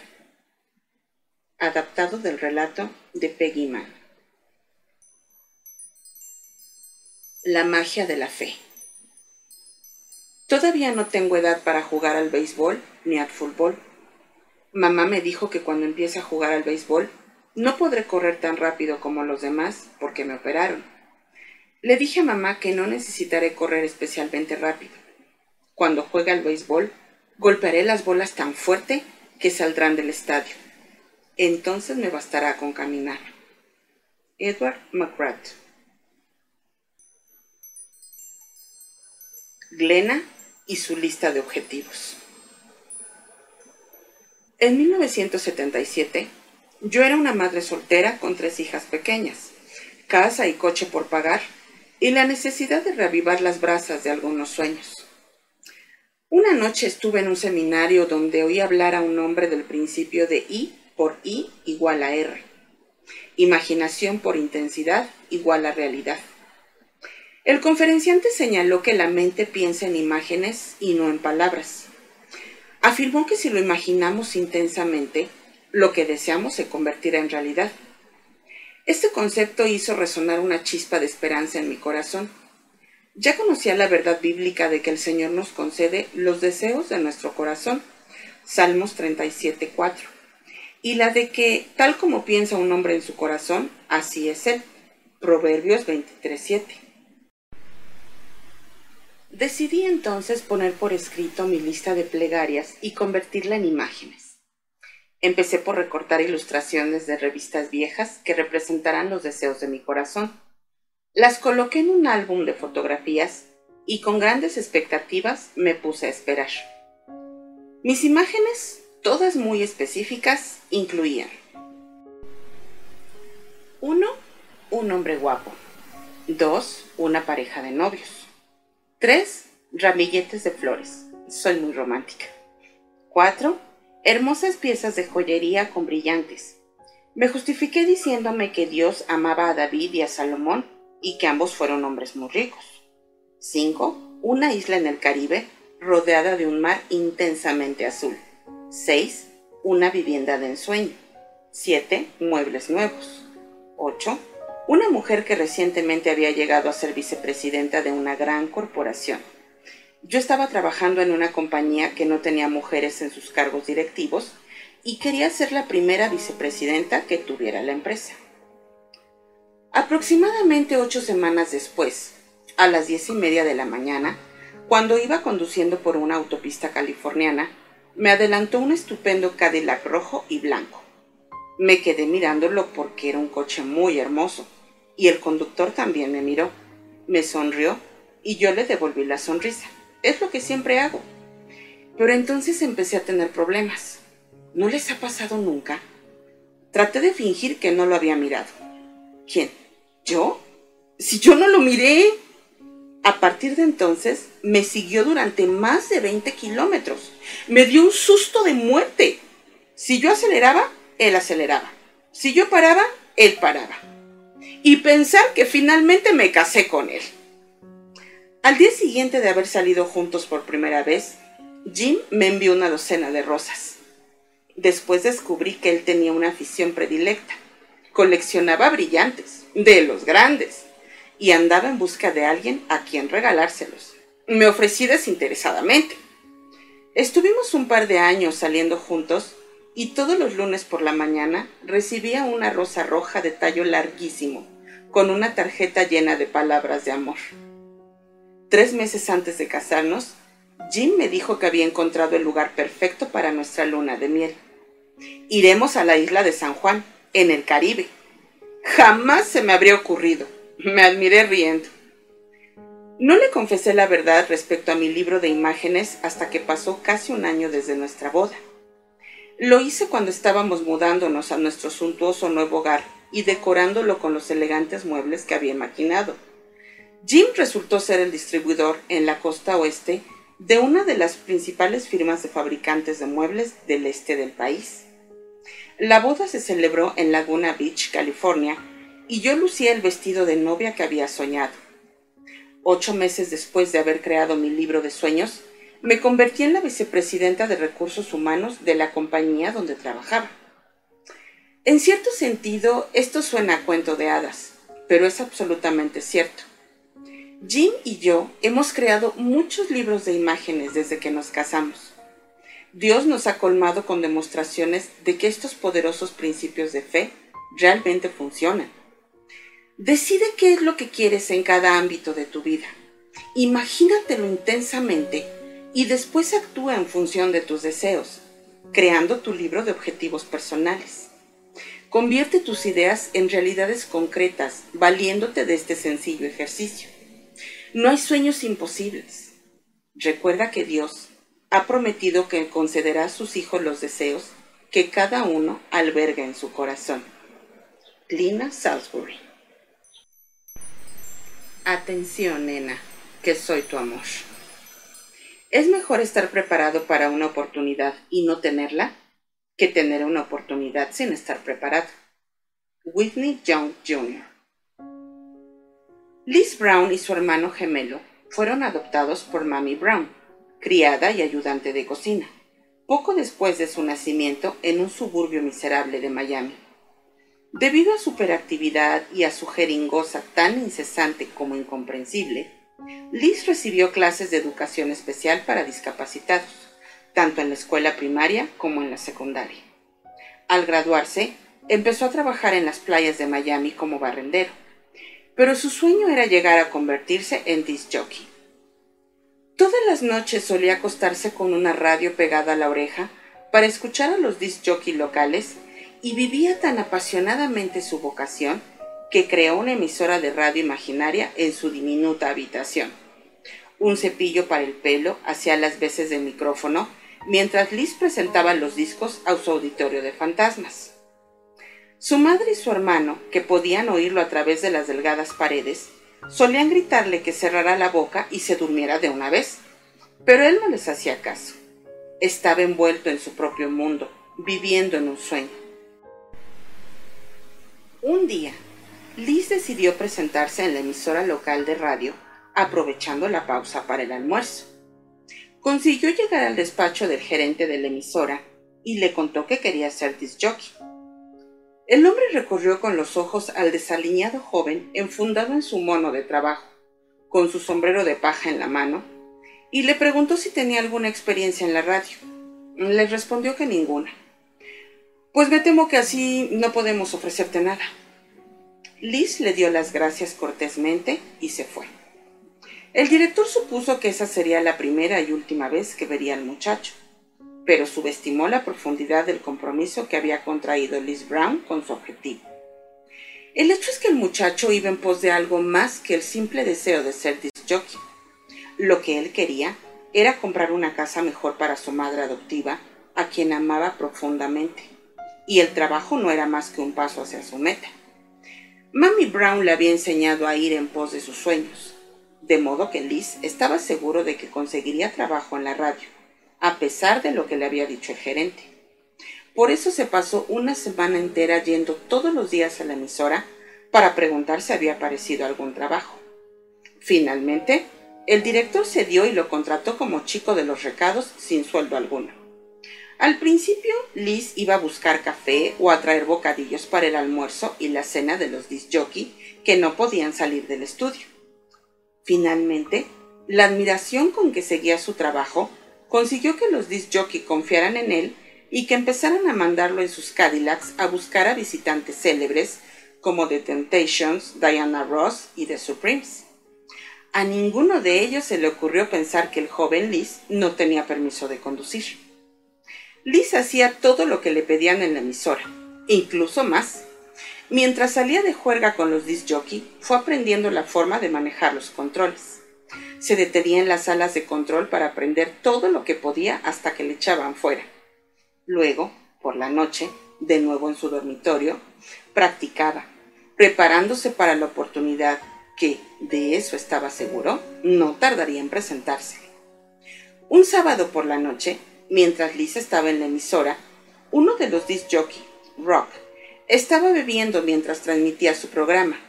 [SPEAKER 1] Adaptado del relato de Peggy Mann. La magia de la fe. Todavía no tengo edad para jugar al béisbol ni al fútbol. Mamá me dijo que cuando empiece a jugar al béisbol no podré correr tan rápido como los demás porque me operaron. Le dije a mamá que no necesitaré correr especialmente rápido. Cuando juegue al béisbol, golpearé las bolas tan fuerte que saldrán del estadio. Entonces me bastará con caminar. Edward McGrath. Glena y su lista de objetivos. En 1977, yo era una madre soltera con tres hijas pequeñas, casa y coche por pagar, y la necesidad de reavivar las brasas de algunos sueños. Una noche estuve en un seminario donde oí hablar a un hombre del principio de I por I igual a R. Imaginación por intensidad igual a realidad. El conferenciante señaló que la mente piensa en imágenes y no en palabras. Afirmó que si lo imaginamos intensamente, lo que deseamos se convertirá en realidad. Este concepto hizo resonar una chispa de esperanza en mi corazón. Ya conocía la verdad bíblica de que el Señor nos concede los deseos de nuestro corazón, Salmos 37.4, y la de que, tal como piensa un hombre en su corazón, así es él, Proverbios 23.7. Decidí entonces poner por escrito mi lista de plegarias y convertirla en imágenes. Empecé por recortar ilustraciones de revistas viejas que representarán los deseos de mi corazón. Las coloqué en un álbum de fotografías y con grandes expectativas me puse a esperar. Mis imágenes, todas muy específicas, incluían 1. Un hombre guapo. 2. Una pareja de novios. 3. Ramilletes de flores. Soy muy romántica. 4 hermosas piezas de joyería con brillantes. Me justifiqué diciéndome que Dios amaba a David y a Salomón y que ambos fueron hombres muy ricos. 5. Una isla en el Caribe rodeada de un mar intensamente azul. 6. Una vivienda de ensueño. 7. Muebles nuevos. 8. Una mujer que recientemente había llegado a ser vicepresidenta de una gran corporación. Yo estaba trabajando en una compañía que no tenía mujeres en sus cargos directivos y quería ser la primera vicepresidenta que tuviera la empresa. Aproximadamente ocho semanas después, a las diez y media de la mañana, cuando iba conduciendo por una autopista californiana, me adelantó un estupendo Cadillac rojo y blanco. Me quedé mirándolo porque era un coche muy hermoso, y el conductor también me miró, me sonrió y yo le devolví la sonrisa. Es lo que siempre hago. Pero entonces empecé a tener problemas. ¿No les ha pasado nunca? Traté de fingir que no lo había mirado. ¿Quién? ¿Yo? Si yo no lo miré. A partir de entonces me siguió durante más de 20 kilómetros. Me dio un susto de muerte. Si yo aceleraba, él aceleraba. Si yo paraba, él paraba. Y pensar que finalmente me casé con él. Al día siguiente de haber salido juntos por primera vez, Jim me envió una docena de rosas. Después descubrí que él tenía una afición predilecta. Coleccionaba brillantes, de los grandes, y andaba en busca de alguien a quien regalárselos. Me ofrecí desinteresadamente. Estuvimos un par de años saliendo juntos y todos los lunes por la mañana recibía una rosa roja de tallo larguísimo, con una tarjeta llena de palabras de amor. Tres meses antes de casarnos, Jim me dijo que había encontrado el lugar perfecto para nuestra luna de miel. Iremos a la isla de San Juan, en el Caribe. Jamás se me habría ocurrido. Me admiré riendo. No le confesé la verdad respecto a mi libro de imágenes hasta que pasó casi un año desde nuestra boda. Lo hice cuando estábamos mudándonos a nuestro suntuoso nuevo hogar y decorándolo con los elegantes muebles que había maquinado. Jim resultó ser el distribuidor en la costa oeste de una de las principales firmas de fabricantes de muebles del este del país. La boda se celebró en Laguna Beach, California, y yo lucía el vestido de novia que había soñado. Ocho meses después de haber creado mi libro de sueños, me convertí en la vicepresidenta de recursos humanos de la compañía donde trabajaba. En cierto sentido, esto suena a cuento de hadas, pero es absolutamente cierto. Jim y yo hemos creado muchos libros de imágenes desde que nos casamos. Dios nos ha colmado con demostraciones de que estos poderosos principios de fe realmente funcionan. Decide qué es lo que quieres en cada ámbito de tu vida. Imagínatelo intensamente y después actúa en función de tus deseos, creando tu libro de objetivos personales. Convierte tus ideas en realidades concretas, valiéndote de este sencillo ejercicio. No hay sueños imposibles. Recuerda que Dios ha prometido que concederá a sus hijos los deseos que cada uno alberga en su corazón. Lina Salisbury Atención, nena, que soy tu amor. Es mejor estar preparado para una oportunidad y no tenerla que tener una oportunidad sin estar preparado. Whitney Young Jr. Liz Brown y su hermano gemelo fueron adoptados por Mammy Brown, criada y ayudante de cocina, poco después de su nacimiento en un suburbio miserable de Miami. Debido a su hiperactividad y a su jeringosa tan incesante como incomprensible, Liz recibió clases de educación especial para discapacitados, tanto en la escuela primaria como en la secundaria. Al graduarse, empezó a trabajar en las playas de Miami como barrendero, pero su sueño era llegar a convertirse en disc jockey. Todas las noches solía acostarse con una radio pegada a la oreja para escuchar a los disc jockey locales y vivía tan apasionadamente su vocación que creó una emisora de radio imaginaria en su diminuta habitación. Un cepillo para el pelo hacía las veces de micrófono mientras Liz presentaba los discos a su auditorio de fantasmas. Su madre y su hermano, que podían oírlo a través de las delgadas paredes, solían gritarle que cerrara la boca y se durmiera de una vez, pero él no les hacía caso. Estaba envuelto en su propio mundo, viviendo en un sueño. Un día, Liz decidió presentarse en la emisora local de radio, aprovechando la pausa para el almuerzo. Consiguió llegar al despacho del gerente de la emisora y le contó que quería ser disc jockey. El hombre recorrió con los ojos al desaliñado joven enfundado en su mono de trabajo, con su sombrero de paja en la mano, y le preguntó si tenía alguna experiencia en la radio. Le respondió que ninguna. Pues me temo que así no podemos ofrecerte nada. Liz le dio las gracias cortésmente y se fue. El director supuso que esa sería la primera y última vez que vería al muchacho, pero subestimó la profundidad del compromiso que había contraído Liz Brown con su objetivo. El hecho es que el muchacho iba en pos de algo más que el simple deseo de ser disc jockey. Lo que él quería era comprar una casa mejor para su madre adoptiva, a quien amaba profundamente y el trabajo no era más que un paso hacia su meta. Mammy Brown le había enseñado a ir en pos de sus sueños, de modo que Liz estaba seguro de que conseguiría trabajo en la radio, a pesar de lo que le había dicho el gerente. Por eso se pasó una semana entera yendo todos los días a la emisora para preguntar si había aparecido algún trabajo. Finalmente, el director cedió y lo contrató como chico de los recados sin sueldo alguno. Al principio, Liz iba a buscar café o a traer bocadillos para el almuerzo y la cena de los disc jockey que no podían salir del estudio. Finalmente, la admiración con que seguía su trabajo consiguió que los disc jockey confiaran en él y que empezaran a mandarlo en sus Cadillacs a buscar a visitantes célebres como The Temptations, Diana Ross y The Supremes. A ninguno de ellos se le ocurrió pensar que el joven Liz no tenía permiso de conducir. Liz hacía todo lo que le pedían en la emisora, incluso más. Mientras salía de juerga con los disc jockey, fue aprendiendo la forma de manejar los controles. Se detenía en las salas de control para aprender todo lo que podía hasta que le echaban fuera. Luego, por la noche, de nuevo en su dormitorio, practicaba, preparándose para la oportunidad que, de eso estaba seguro, no tardaría en presentarse. Un sábado por la noche, mientras Liz estaba en la emisora, uno de los disc jockey, Rock, estaba bebiendo mientras transmitía su programa.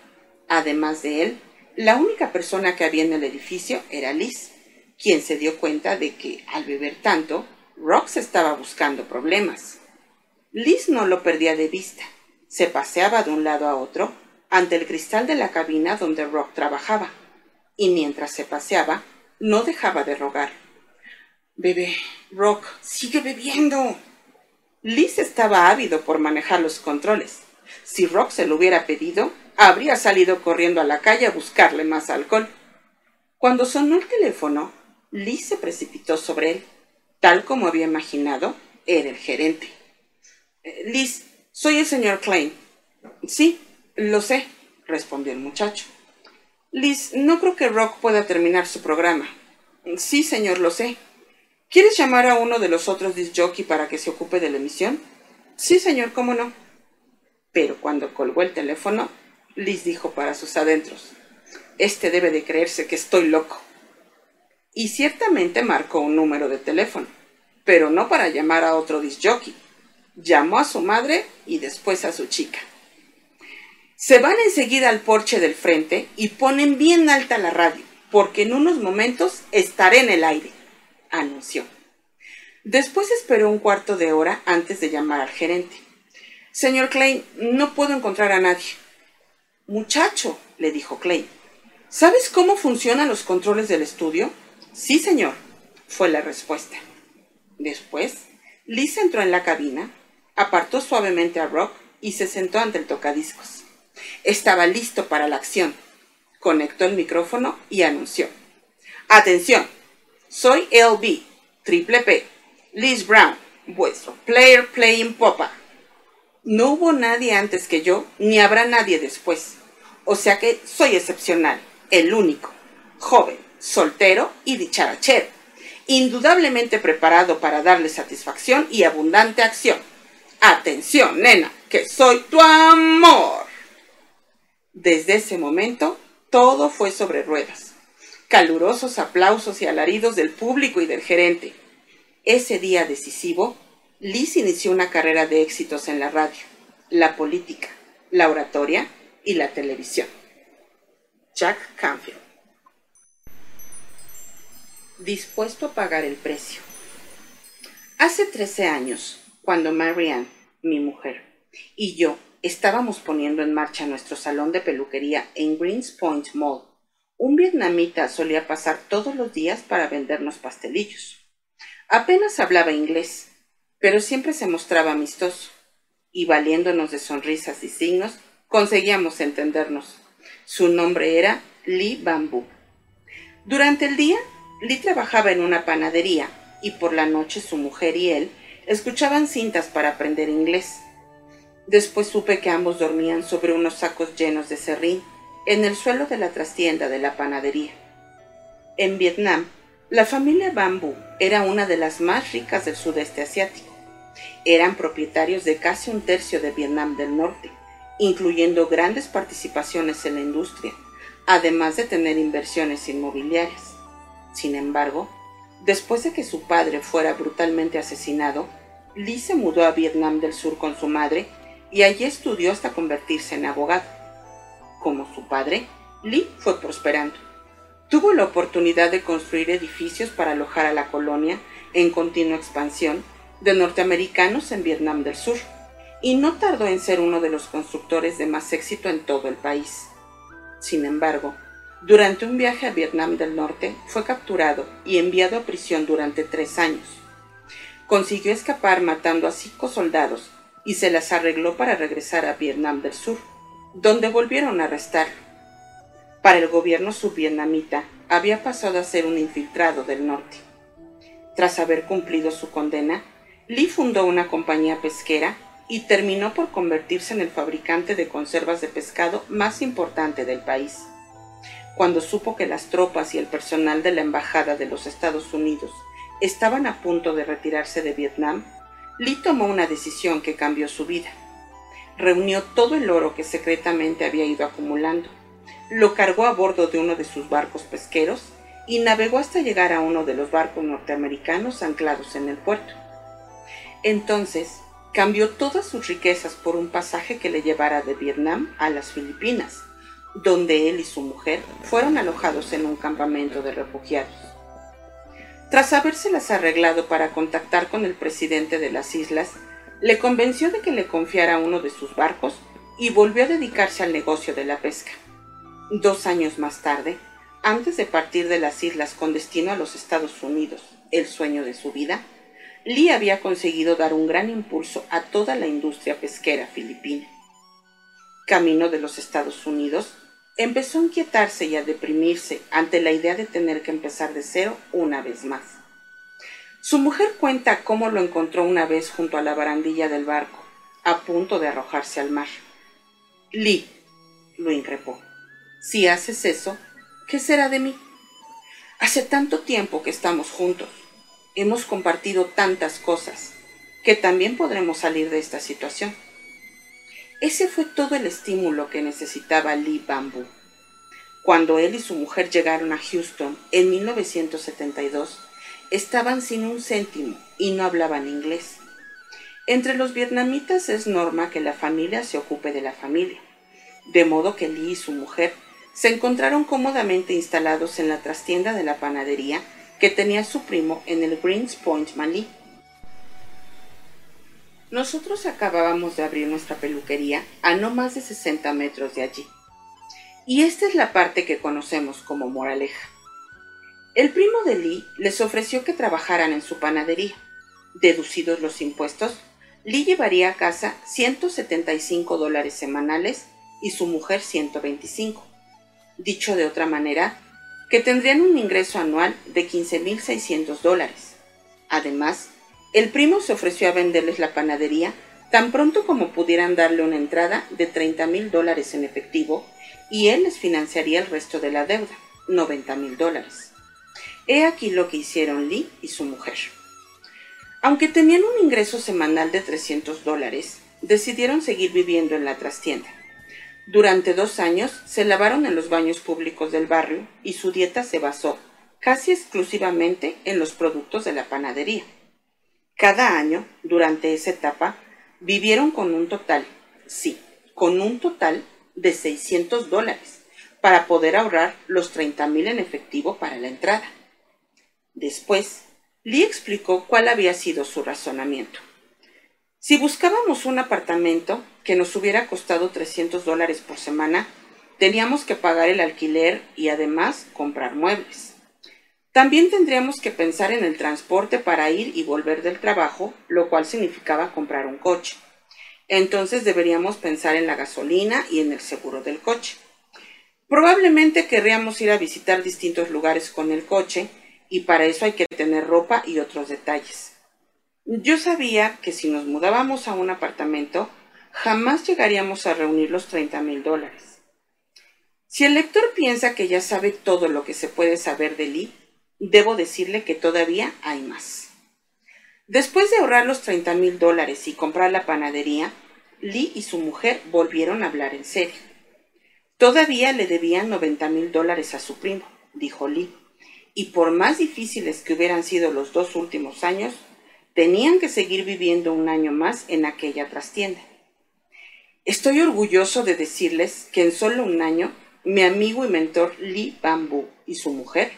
[SPEAKER 1] Además de él, la única persona que había en el edificio era Liz, quien se dio cuenta de que, al beber tanto, Rock se estaba buscando problemas. Liz no lo perdía de vista. Se paseaba de un lado a otro ante el cristal de la cabina donde Rock trabajaba, y mientras se paseaba, no dejaba de rogar. Bebé, Rock, sigue bebiendo. Liz estaba ávido por manejar los controles. Si Rock se lo hubiera pedido, habría salido corriendo a la calle a buscarle más alcohol. Cuando sonó el teléfono, Liz se precipitó sobre él. Tal como había imaginado, era el gerente. Eh, Liz, soy el señor Klein. Sí, lo sé, respondió el muchacho. Liz, no creo que Rock pueda terminar su programa. Sí, señor, lo sé. ¿Quieres llamar a uno de los otros disc jockey para que se ocupe de la emisión? Sí, señor, cómo no. Pero cuando colgó el teléfono, Liz dijo para sus adentros, Este debe de creerse que estoy loco. Y ciertamente marcó un número de teléfono, pero no para llamar a otro disc jockey. Llamó a su madre y después a su chica. Se van enseguida al porche del frente y ponen bien alta la radio, porque en unos momentos estaré en el aire anunció. Después esperó un cuarto de hora antes de llamar al gerente. Señor Klein, no puedo encontrar a nadie. Muchacho, le dijo Klein, ¿sabes cómo funcionan los controles del estudio? Sí, señor, fue la respuesta. Después, Liz entró en la cabina, apartó suavemente a Rock y se sentó ante el tocadiscos. Estaba listo para la acción. Conectó el micrófono y anunció. Atención, soy LB, triple P, Liz Brown, vuestro player playing popa. No hubo nadie antes que yo, ni habrá nadie después. O sea que soy excepcional, el único, joven, soltero y dicharachero, indudablemente preparado para darle satisfacción y abundante acción. Atención, nena, que soy tu amor. Desde ese momento, todo fue sobre ruedas calurosos aplausos y alaridos del público y del gerente. Ese día decisivo, Liz inició una carrera de éxitos en la radio, la política, la oratoria y la televisión. Jack Canfield. Dispuesto a pagar el precio. Hace 13 años, cuando Marianne, mi mujer, y yo estábamos poniendo en marcha nuestro salón de peluquería en Greens Point Mall, un vietnamita solía pasar todos los días para vendernos pastelillos. Apenas hablaba inglés, pero siempre se mostraba amistoso, y valiéndonos de sonrisas y signos, conseguíamos entendernos. Su nombre era Lee Bamboo. Durante el día, Lee trabajaba en una panadería, y por la noche su mujer y él escuchaban cintas para aprender inglés. Después supe que ambos dormían sobre unos sacos llenos de serrín en el suelo de la trastienda de la panadería. En Vietnam, la familia Bambú era una de las más ricas del sudeste asiático. Eran propietarios de casi un tercio de Vietnam del Norte, incluyendo grandes participaciones en la industria, además de tener inversiones inmobiliarias. Sin embargo, después de que su padre fuera brutalmente asesinado, Lee se mudó a Vietnam del Sur con su madre y allí estudió hasta convertirse en abogado como su padre, Lee fue prosperando. Tuvo la oportunidad de construir edificios para alojar a la colonia en continua expansión de norteamericanos en Vietnam del Sur, y no tardó en ser uno de los constructores de más éxito en todo el país. Sin embargo, durante un viaje a Vietnam del Norte fue capturado y enviado a prisión durante tres años. Consiguió escapar matando a cinco soldados y se las arregló para regresar a Vietnam del Sur donde volvieron a arrestar. Para el gobierno subvietnamita había pasado a ser un infiltrado del norte. Tras haber cumplido su condena, Lee fundó una compañía pesquera y terminó por convertirse en el fabricante de conservas de pescado más importante del país. Cuando supo que las tropas y el personal de la Embajada de los Estados Unidos estaban a punto de retirarse de Vietnam, Lee tomó una decisión que cambió su vida. Reunió todo el oro que secretamente había ido acumulando, lo cargó a bordo de uno de sus barcos pesqueros y navegó hasta llegar a uno de los barcos norteamericanos anclados en el puerto. Entonces, cambió todas sus riquezas por un pasaje que le llevara de Vietnam a las Filipinas, donde él y su mujer fueron alojados en un campamento de refugiados. Tras habérselas arreglado para contactar con el presidente de las islas, le convenció de que le confiara uno de sus barcos y volvió a dedicarse al negocio de la pesca. Dos años más tarde, antes de partir de las islas con destino a los Estados Unidos, el sueño de su vida, Lee había conseguido dar un gran impulso a toda la industria pesquera filipina. Camino de los Estados Unidos, empezó a inquietarse y a deprimirse ante la idea de tener que empezar de cero una vez más. Su mujer cuenta cómo lo encontró una vez junto a la barandilla del barco, a punto de arrojarse al mar. Lee, lo increpó, si haces eso, ¿qué será de mí? Hace tanto tiempo que estamos juntos hemos compartido tantas cosas que también podremos salir de esta situación. Ese fue todo el estímulo que necesitaba Lee Bamboo. Cuando él y su mujer llegaron a Houston en 1972, estaban sin un céntimo y no hablaban inglés. Entre los vietnamitas es norma que la familia se ocupe de la familia, de modo que Lee y su mujer se encontraron cómodamente instalados en la trastienda de la panadería que tenía su primo en el Greens Point Manly. Nosotros acabábamos de abrir nuestra peluquería a no más de 60 metros de allí. Y esta es la parte que conocemos como moraleja. El primo de Lee les ofreció que trabajaran en su panadería. Deducidos los impuestos, Lee llevaría a casa 175 dólares semanales y su mujer 125. Dicho de otra manera, que tendrían un ingreso anual de 15.600 dólares. Además, el primo se ofreció a venderles la panadería tan pronto como pudieran darle una entrada de 30.000 dólares en efectivo y él les financiaría el resto de la deuda, 90.000 dólares. He aquí lo que hicieron Lee y su mujer. Aunque tenían un ingreso semanal de 300 dólares, decidieron seguir viviendo en la trastienda. Durante dos años se lavaron en los baños públicos del barrio y su dieta se basó casi exclusivamente en los productos de la panadería. Cada año, durante esa etapa, vivieron con un total, sí, con un total de 600 dólares para poder ahorrar los 30 mil en efectivo para la entrada. Después, Lee explicó cuál había sido su razonamiento. Si buscábamos un apartamento que nos hubiera costado 300 dólares por semana, teníamos que pagar el alquiler y además comprar muebles. También tendríamos que pensar en el transporte para ir y volver del trabajo, lo cual significaba comprar un coche. Entonces deberíamos pensar en la gasolina y en el seguro del coche. Probablemente querríamos ir a visitar distintos lugares con el coche y para eso hay que tener ropa y otros detalles. Yo sabía que si nos mudábamos a un apartamento, jamás llegaríamos a reunir los 30 mil dólares. Si el lector piensa que ya sabe todo lo que se puede saber de Lee, debo decirle que todavía hay más. Después de ahorrar los 30 mil dólares y comprar la panadería, Lee y su mujer volvieron a hablar en serio. Todavía le debían 90 mil dólares a su primo, dijo Lee, y por más difíciles que hubieran sido los dos últimos años, tenían que seguir viviendo un año más en aquella trastienda. Estoy orgulloso de decirles que en solo un año, mi amigo y mentor Lee Bamboo y su mujer,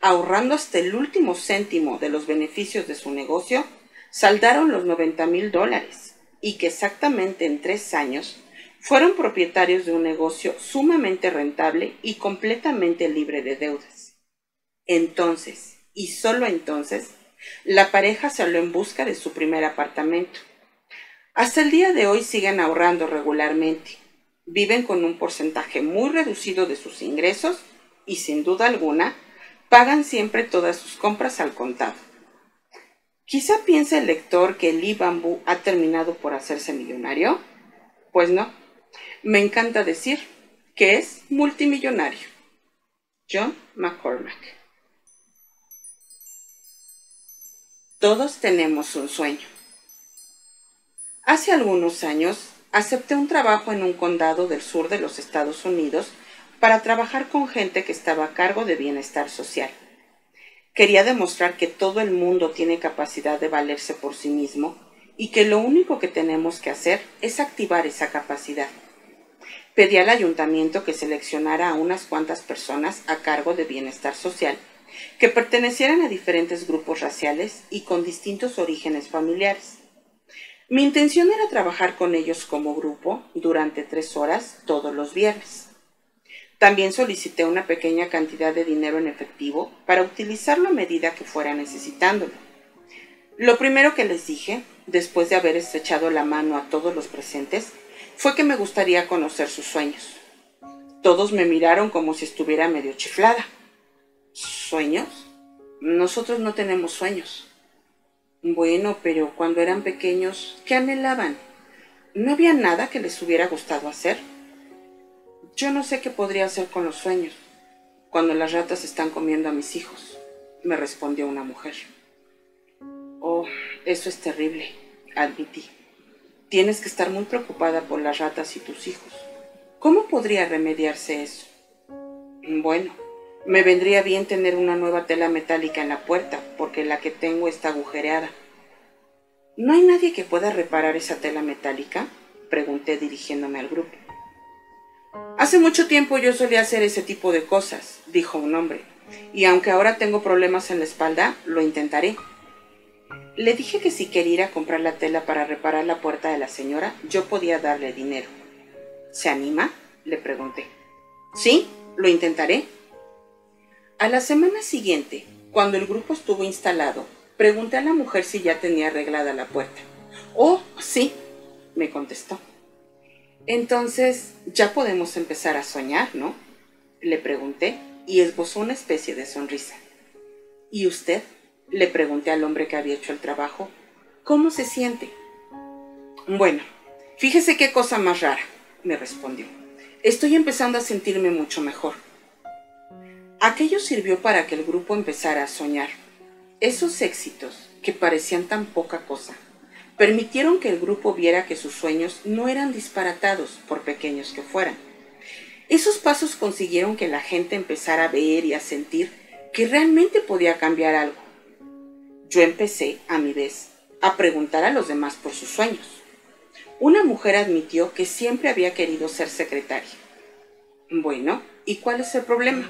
[SPEAKER 1] ahorrando hasta el último céntimo de los beneficios de su negocio, saldaron los 90 mil dólares y que exactamente en tres años fueron propietarios de un negocio sumamente rentable y completamente libre de deudas. Entonces, y solo entonces, la pareja salió en busca de su primer apartamento. Hasta el día de hoy siguen ahorrando regularmente. Viven con un porcentaje muy reducido de sus ingresos y sin duda alguna pagan siempre todas sus compras al contado. Quizá piense el lector que Lee Bamboo ha terminado por hacerse millonario. Pues no. Me encanta decir que es multimillonario. John McCormack. Todos tenemos un sueño. Hace algunos años acepté un trabajo en un condado del sur de los Estados Unidos para trabajar con gente que estaba a cargo de bienestar social. Quería demostrar que todo el mundo tiene capacidad de valerse por sí mismo y que lo único que tenemos que hacer es activar esa capacidad. Pedí al ayuntamiento que seleccionara a unas cuantas personas a cargo de bienestar social que pertenecieran a diferentes grupos raciales y con distintos orígenes familiares. Mi intención era trabajar con ellos como grupo durante tres horas todos los viernes. También solicité una pequeña cantidad de dinero en efectivo para utilizarlo a medida que fuera necesitándolo. Lo primero que les dije, después de haber estrechado la mano a todos los presentes, fue que me gustaría conocer sus sueños. Todos me miraron como si estuviera medio chiflada. ¿Sueños? Nosotros no tenemos sueños. Bueno, pero cuando eran pequeños, ¿qué anhelaban? ¿No había nada que les hubiera gustado hacer? Yo no sé qué podría hacer con los sueños cuando las ratas están comiendo a mis hijos, me respondió una mujer. Oh, eso es terrible, admití. Tienes que estar muy preocupada por las ratas y tus hijos. ¿Cómo podría remediarse eso? Bueno, me vendría bien tener una nueva tela metálica en la puerta, porque la que tengo está agujereada. ¿No hay nadie que pueda reparar esa tela metálica? Pregunté dirigiéndome al grupo. Hace mucho tiempo yo solía hacer ese tipo de cosas, dijo un hombre, y aunque ahora tengo problemas en la espalda, lo intentaré. Le dije que si quería ir a comprar la tela para reparar la puerta de la señora, yo podía darle dinero. ¿Se anima? le pregunté. Sí, lo intentaré. A la semana siguiente, cuando el grupo estuvo instalado, pregunté a la mujer si ya tenía arreglada la puerta. Oh, sí, me contestó. Entonces, ya podemos empezar a soñar, ¿no? Le pregunté y esbozó una especie de sonrisa. ¿Y usted? Le pregunté al hombre que había hecho el trabajo. ¿Cómo se siente? Bueno, fíjese qué cosa más rara, me respondió. Estoy empezando a sentirme mucho mejor. Aquello sirvió para que el grupo empezara a soñar. Esos éxitos, que parecían tan poca cosa, permitieron que el grupo viera que sus sueños no eran disparatados, por pequeños que fueran. Esos pasos consiguieron que la gente empezara a ver y a sentir que realmente podía cambiar algo. Yo empecé, a mi vez, a preguntar a los demás por sus sueños. Una mujer admitió que siempre había querido ser secretaria. Bueno, ¿y cuál es el problema?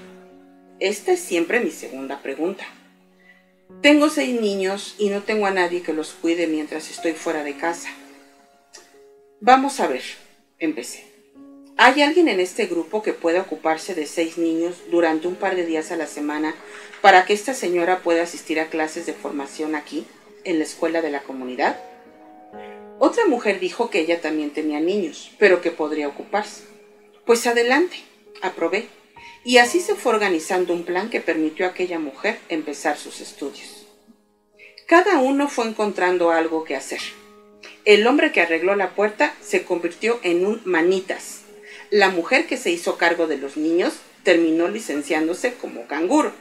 [SPEAKER 1] Esta es siempre mi segunda pregunta. Tengo seis niños y no tengo a nadie que los cuide mientras estoy fuera de casa. Vamos a ver, empecé. ¿Hay alguien en este grupo que pueda ocuparse de seis niños durante un par de días a la semana para que esta señora pueda asistir a clases de formación aquí, en la escuela de la comunidad? Otra mujer dijo que ella también tenía niños, pero que podría ocuparse. Pues adelante, aprobé y así se fue organizando un plan que permitió a aquella mujer empezar sus estudios. Cada uno fue encontrando algo que hacer. El hombre que arregló la puerta se convirtió en un manitas. La mujer que se hizo cargo de los niños terminó licenciándose como canguro.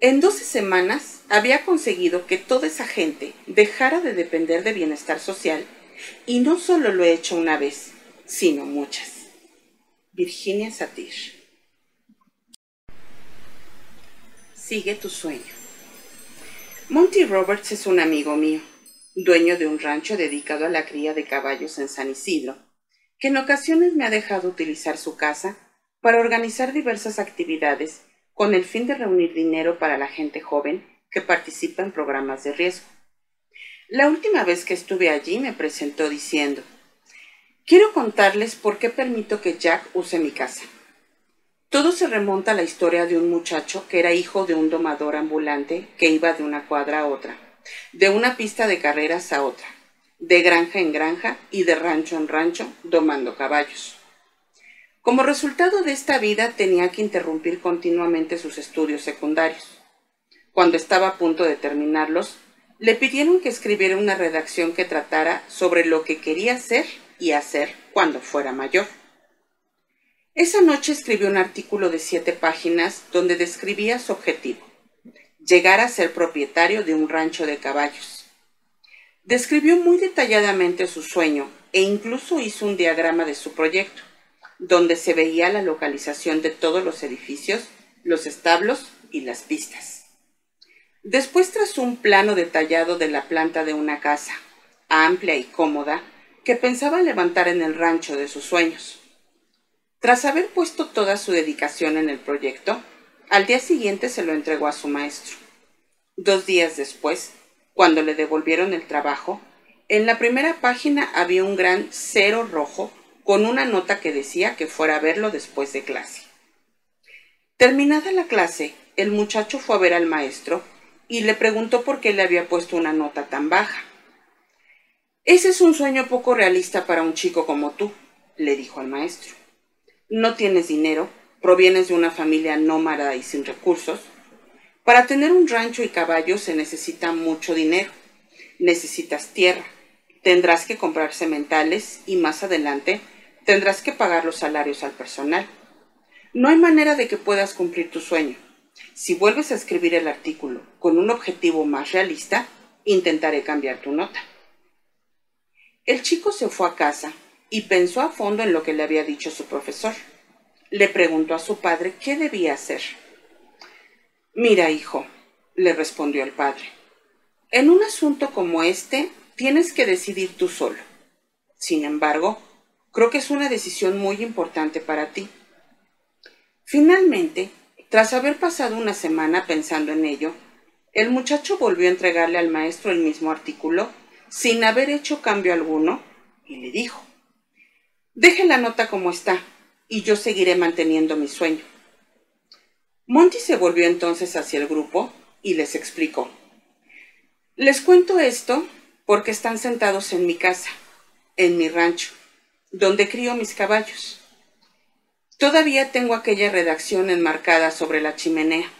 [SPEAKER 1] En 12 semanas había conseguido que toda esa gente dejara de depender de bienestar social y no solo lo he hecho una vez, sino muchas. Virginia Satir Sigue tu sueño. Monty Roberts es un amigo mío, dueño de un rancho dedicado a la cría de caballos en San Isidro, que en ocasiones me ha dejado utilizar su casa para organizar diversas actividades con el fin de reunir dinero para la gente joven que participa en programas de riesgo. La última vez que estuve allí me presentó diciendo, quiero contarles por qué permito que Jack use mi casa. Todo se remonta a la historia de un muchacho que era hijo de un domador ambulante que iba de una cuadra a otra, de una pista de carreras a otra, de granja en granja y de rancho en rancho, domando caballos. Como resultado de esta vida tenía que interrumpir continuamente sus estudios secundarios. Cuando estaba a punto de terminarlos, le pidieron que escribiera una redacción que tratara sobre lo que quería ser y hacer cuando fuera mayor. Esa noche escribió un artículo de siete páginas donde describía su objetivo, llegar a ser propietario de un rancho de caballos. Describió muy detalladamente su sueño e incluso hizo un diagrama de su proyecto, donde se veía la localización de todos los edificios, los establos y las pistas. Después trazó un plano detallado de la planta de una casa, amplia y cómoda, que pensaba levantar en el rancho de sus sueños. Tras haber puesto toda su dedicación en el proyecto, al día siguiente se lo entregó a su maestro. Dos días después, cuando le devolvieron el trabajo, en la primera página había un gran cero rojo con una nota que decía que fuera a verlo después de clase. Terminada la clase, el muchacho fue a ver al maestro y le preguntó por qué le había puesto una nota tan baja. Ese es un sueño poco realista para un chico como tú, le dijo al maestro. No tienes dinero, provienes de una familia nómada y sin recursos. Para tener un rancho y caballos se necesita mucho dinero. Necesitas tierra, tendrás que comprar sementales y más adelante tendrás que pagar los salarios al personal. No hay manera de que puedas cumplir tu sueño. Si vuelves a escribir el artículo con un objetivo más realista, intentaré cambiar tu nota. El chico se fue a casa y pensó a fondo en lo que le había dicho su profesor. Le preguntó a su padre qué debía hacer. Mira, hijo, le respondió el padre, en un asunto como este tienes que decidir tú solo. Sin embargo, creo que es una decisión muy importante para ti. Finalmente, tras haber pasado una semana pensando en ello, el muchacho volvió a entregarle al maestro el mismo artículo sin haber hecho cambio alguno y le dijo, Deje la nota como está y yo seguiré manteniendo mi sueño. Monty se volvió entonces hacia el grupo y les explicó. Les cuento esto porque están sentados en mi casa, en mi rancho, donde crío mis caballos. Todavía tengo aquella redacción enmarcada sobre la chimenea.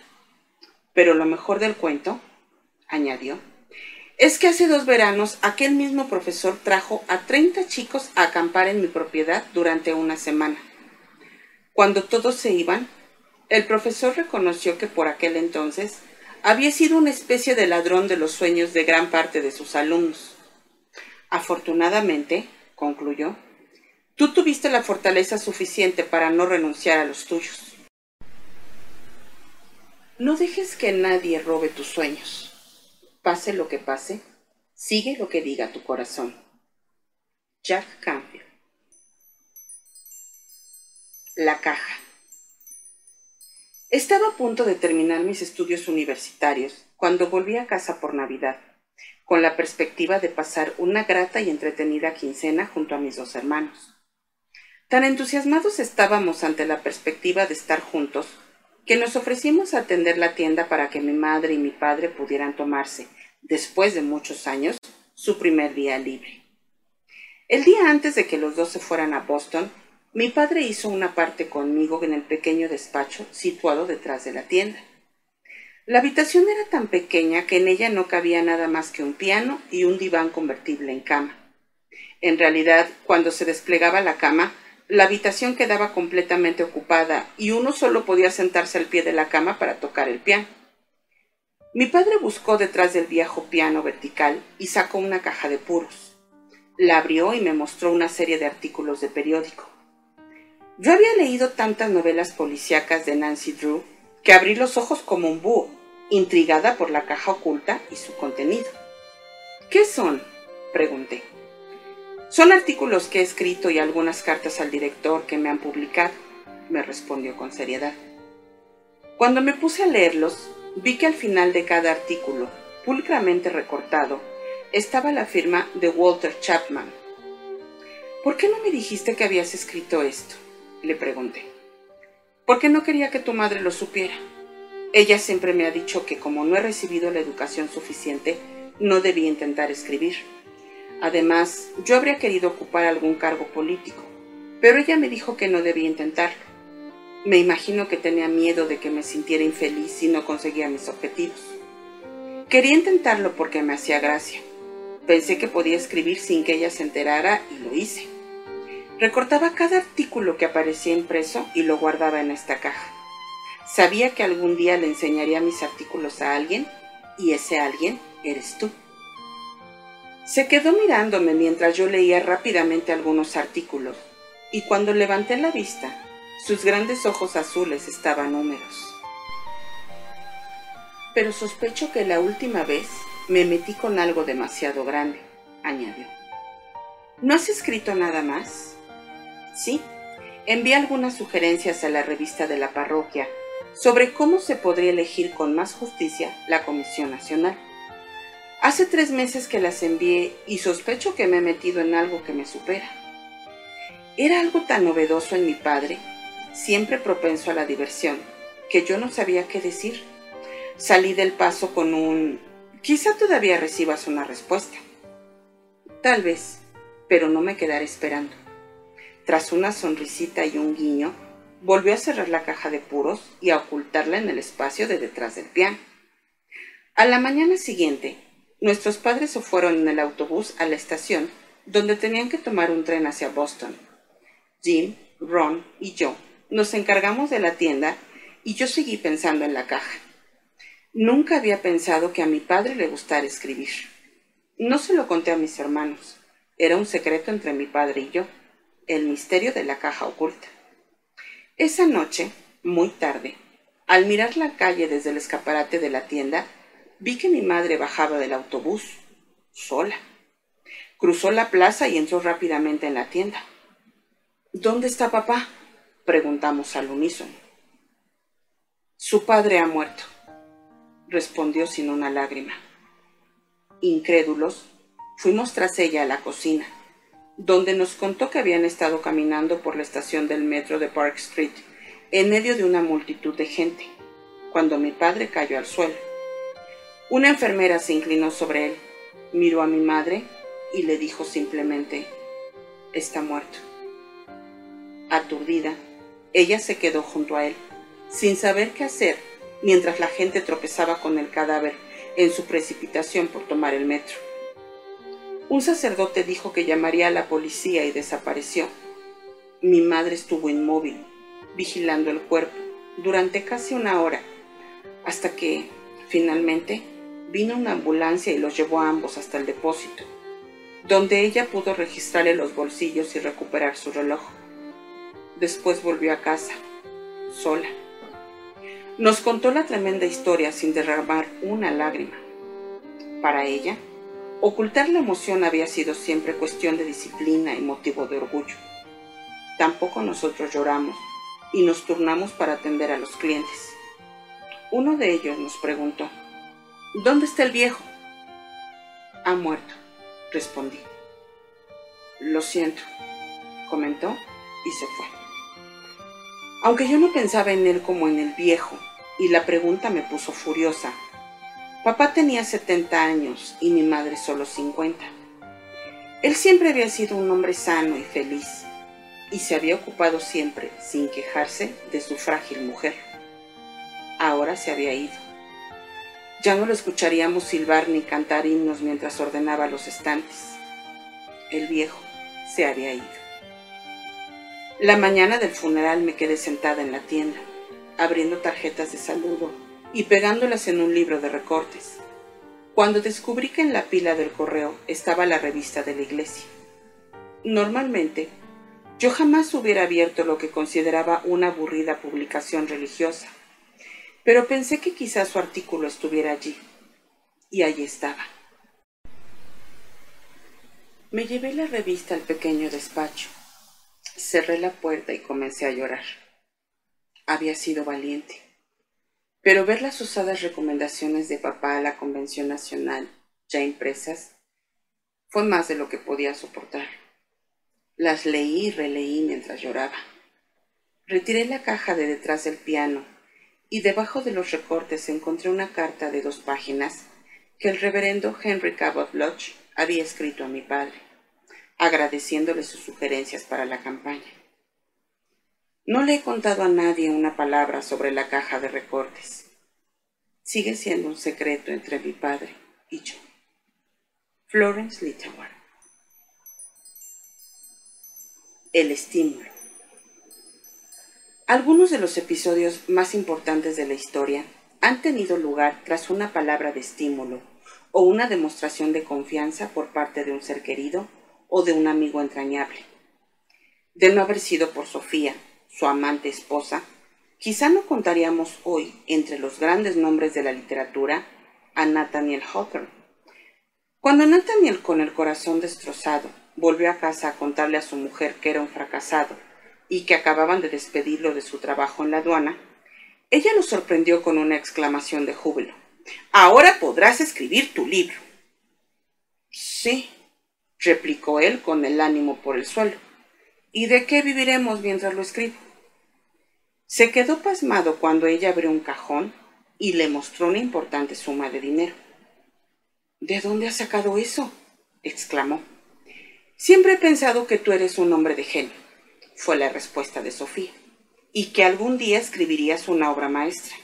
[SPEAKER 1] Pero lo mejor del cuento, añadió, es que hace dos veranos aquel mismo profesor trajo a 30 chicos a acampar en mi propiedad durante una semana. Cuando todos se iban, el profesor reconoció que por aquel entonces había sido una especie de ladrón de los sueños de gran parte de sus alumnos. Afortunadamente, concluyó, tú tuviste la fortaleza suficiente para no renunciar a los tuyos. No dejes que nadie robe tus sueños. Pase lo que pase, sigue lo que diga tu corazón. Jack Canfield. La caja. Estaba a punto de terminar mis estudios universitarios cuando volví a casa por Navidad, con la perspectiva de pasar una grata y entretenida quincena junto a mis dos hermanos. Tan entusiasmados estábamos ante la perspectiva de estar juntos que nos ofrecimos a atender la tienda para que mi madre y mi padre pudieran tomarse, después de muchos años, su primer día libre. El día antes de que los dos se fueran a Boston, mi padre hizo una parte conmigo en el pequeño despacho situado detrás de la tienda. La habitación era tan pequeña que en ella no cabía nada más que un piano y un diván convertible en cama. En realidad, cuando se desplegaba la cama, la habitación quedaba completamente ocupada y uno solo podía sentarse al pie de la cama para tocar el piano. Mi padre buscó detrás del viejo piano vertical y sacó una caja de puros. La abrió y me mostró una serie de artículos de periódico. Yo había leído tantas novelas policíacas de Nancy Drew que abrí los ojos como un búho, intrigada por la caja oculta y su contenido. ¿Qué son? pregunté. Son artículos que he escrito y algunas cartas al director que me han publicado, me respondió con seriedad. Cuando me puse a leerlos, vi que al final de cada artículo, pulcramente recortado, estaba la firma de Walter Chapman. ¿Por qué no me dijiste que habías escrito esto? le pregunté. Porque no quería que tu madre lo supiera. Ella siempre me ha dicho que como no he recibido la educación suficiente, no debía intentar escribir. Además, yo habría querido ocupar algún cargo político, pero ella me dijo que no debía intentarlo. Me imagino que tenía miedo de que me sintiera infeliz si no conseguía mis objetivos. Quería intentarlo porque me hacía gracia. Pensé que podía escribir sin que ella se enterara y lo hice. Recortaba cada artículo que aparecía impreso y lo guardaba en esta caja. Sabía que algún día le enseñaría mis artículos a alguien y ese alguien eres tú. Se quedó mirándome mientras yo leía rápidamente algunos artículos y cuando levanté la vista, sus grandes ojos azules estaban húmedos. Pero sospecho que la última vez me metí con algo demasiado grande, añadió. ¿No has escrito nada más? Sí, envié algunas sugerencias a la revista de la parroquia sobre cómo se podría elegir con más justicia la Comisión Nacional. Hace tres meses que las envié y sospecho que me he metido en algo que me supera. Era algo tan novedoso en mi padre, siempre propenso a la diversión, que yo no sabía qué decir. Salí del paso con un... Quizá todavía recibas una respuesta. Tal vez, pero no me quedaré esperando. Tras una sonrisita y un guiño, volvió a cerrar la caja de puros y a ocultarla en el espacio de detrás del piano. A la mañana siguiente, Nuestros padres se fueron en el autobús a la estación, donde tenían que tomar un tren hacia Boston. Jim, Ron y yo nos encargamos de la tienda y yo seguí pensando en la caja. Nunca había pensado que a mi padre le gustara escribir. No se lo conté a mis hermanos. Era un secreto entre mi padre y yo, el misterio de la caja oculta. Esa noche, muy tarde, al mirar la calle desde el escaparate de la tienda, vi que mi madre bajaba del autobús, sola. Cruzó la plaza y entró rápidamente en la tienda. ¿Dónde está papá? preguntamos al unísono. Su padre ha muerto, respondió sin una lágrima. Incrédulos, fuimos tras ella a la cocina, donde nos contó que habían estado caminando por la estación del metro de Park Street, en medio de una multitud de gente, cuando mi padre cayó al suelo. Una enfermera se inclinó sobre él, miró a mi madre y le dijo simplemente, está muerto. Aturdida, ella se quedó junto a él, sin saber qué hacer, mientras la gente tropezaba con el cadáver en su precipitación por tomar el metro. Un sacerdote dijo que llamaría a la policía y desapareció. Mi madre estuvo inmóvil, vigilando el cuerpo, durante casi una hora, hasta que, finalmente, vino una ambulancia y los llevó a ambos hasta el depósito, donde ella pudo registrarle los bolsillos y recuperar su reloj. Después volvió a casa, sola. Nos contó la tremenda historia sin derramar una lágrima. Para ella, ocultar la emoción había sido siempre cuestión de disciplina y motivo de orgullo. Tampoco nosotros lloramos y nos turnamos para atender a los clientes. Uno de ellos nos preguntó, ¿Dónde está el viejo? Ha muerto, respondí. Lo siento, comentó y se fue. Aunque yo no pensaba en él como en el viejo, y la pregunta me puso furiosa. Papá tenía 70 años y mi madre solo 50. Él siempre había sido un hombre sano y feliz, y se había ocupado siempre, sin quejarse, de su frágil mujer. Ahora se había ido ya no lo escucharíamos silbar ni cantar himnos mientras ordenaba los estantes. El viejo se había ido. La mañana del funeral me quedé sentada en la tienda, abriendo tarjetas de saludo y pegándolas en un libro de recortes, cuando descubrí que en la pila del correo estaba la revista de la iglesia. Normalmente, yo jamás hubiera abierto lo que consideraba una aburrida publicación religiosa pero pensé que quizás su artículo estuviera allí. Y allí estaba. Me llevé la revista al pequeño despacho. Cerré la puerta y comencé a llorar. Había sido valiente. Pero ver las usadas recomendaciones de papá a la Convención Nacional, ya impresas, fue más de lo que podía soportar. Las leí y releí mientras lloraba. Retiré la caja de detrás del piano y debajo de los recortes encontré una carta de dos páginas que el reverendo Henry Cabot Lodge había escrito a mi padre, agradeciéndole sus sugerencias para la campaña. No le he contado a nadie una palabra sobre la caja de recortes. sigue siendo un secreto entre mi padre y yo. Florence Littauer. El estímulo. Algunos de los episodios más importantes de la historia han tenido lugar tras una palabra de estímulo o una demostración de confianza por parte de un ser querido o de un amigo entrañable. De no haber sido por Sofía, su amante esposa, quizá no contaríamos hoy entre los grandes nombres de la literatura a Nathaniel Hawthorne. Cuando Nathaniel, con el corazón destrozado, volvió a casa a contarle a su mujer que era un fracasado y que acababan de despedirlo de su trabajo en la aduana, ella lo sorprendió con una exclamación de júbilo. Ahora podrás escribir tu libro. Sí, replicó él con el ánimo por el suelo. ¿Y de qué viviremos mientras lo escribo? Se quedó pasmado cuando ella abrió un cajón y le mostró una importante suma de dinero. ¿De dónde has sacado eso? exclamó. Siempre he pensado que tú eres un hombre de genio, fue la respuesta de Sofía, y que algún día escribirías una obra maestra.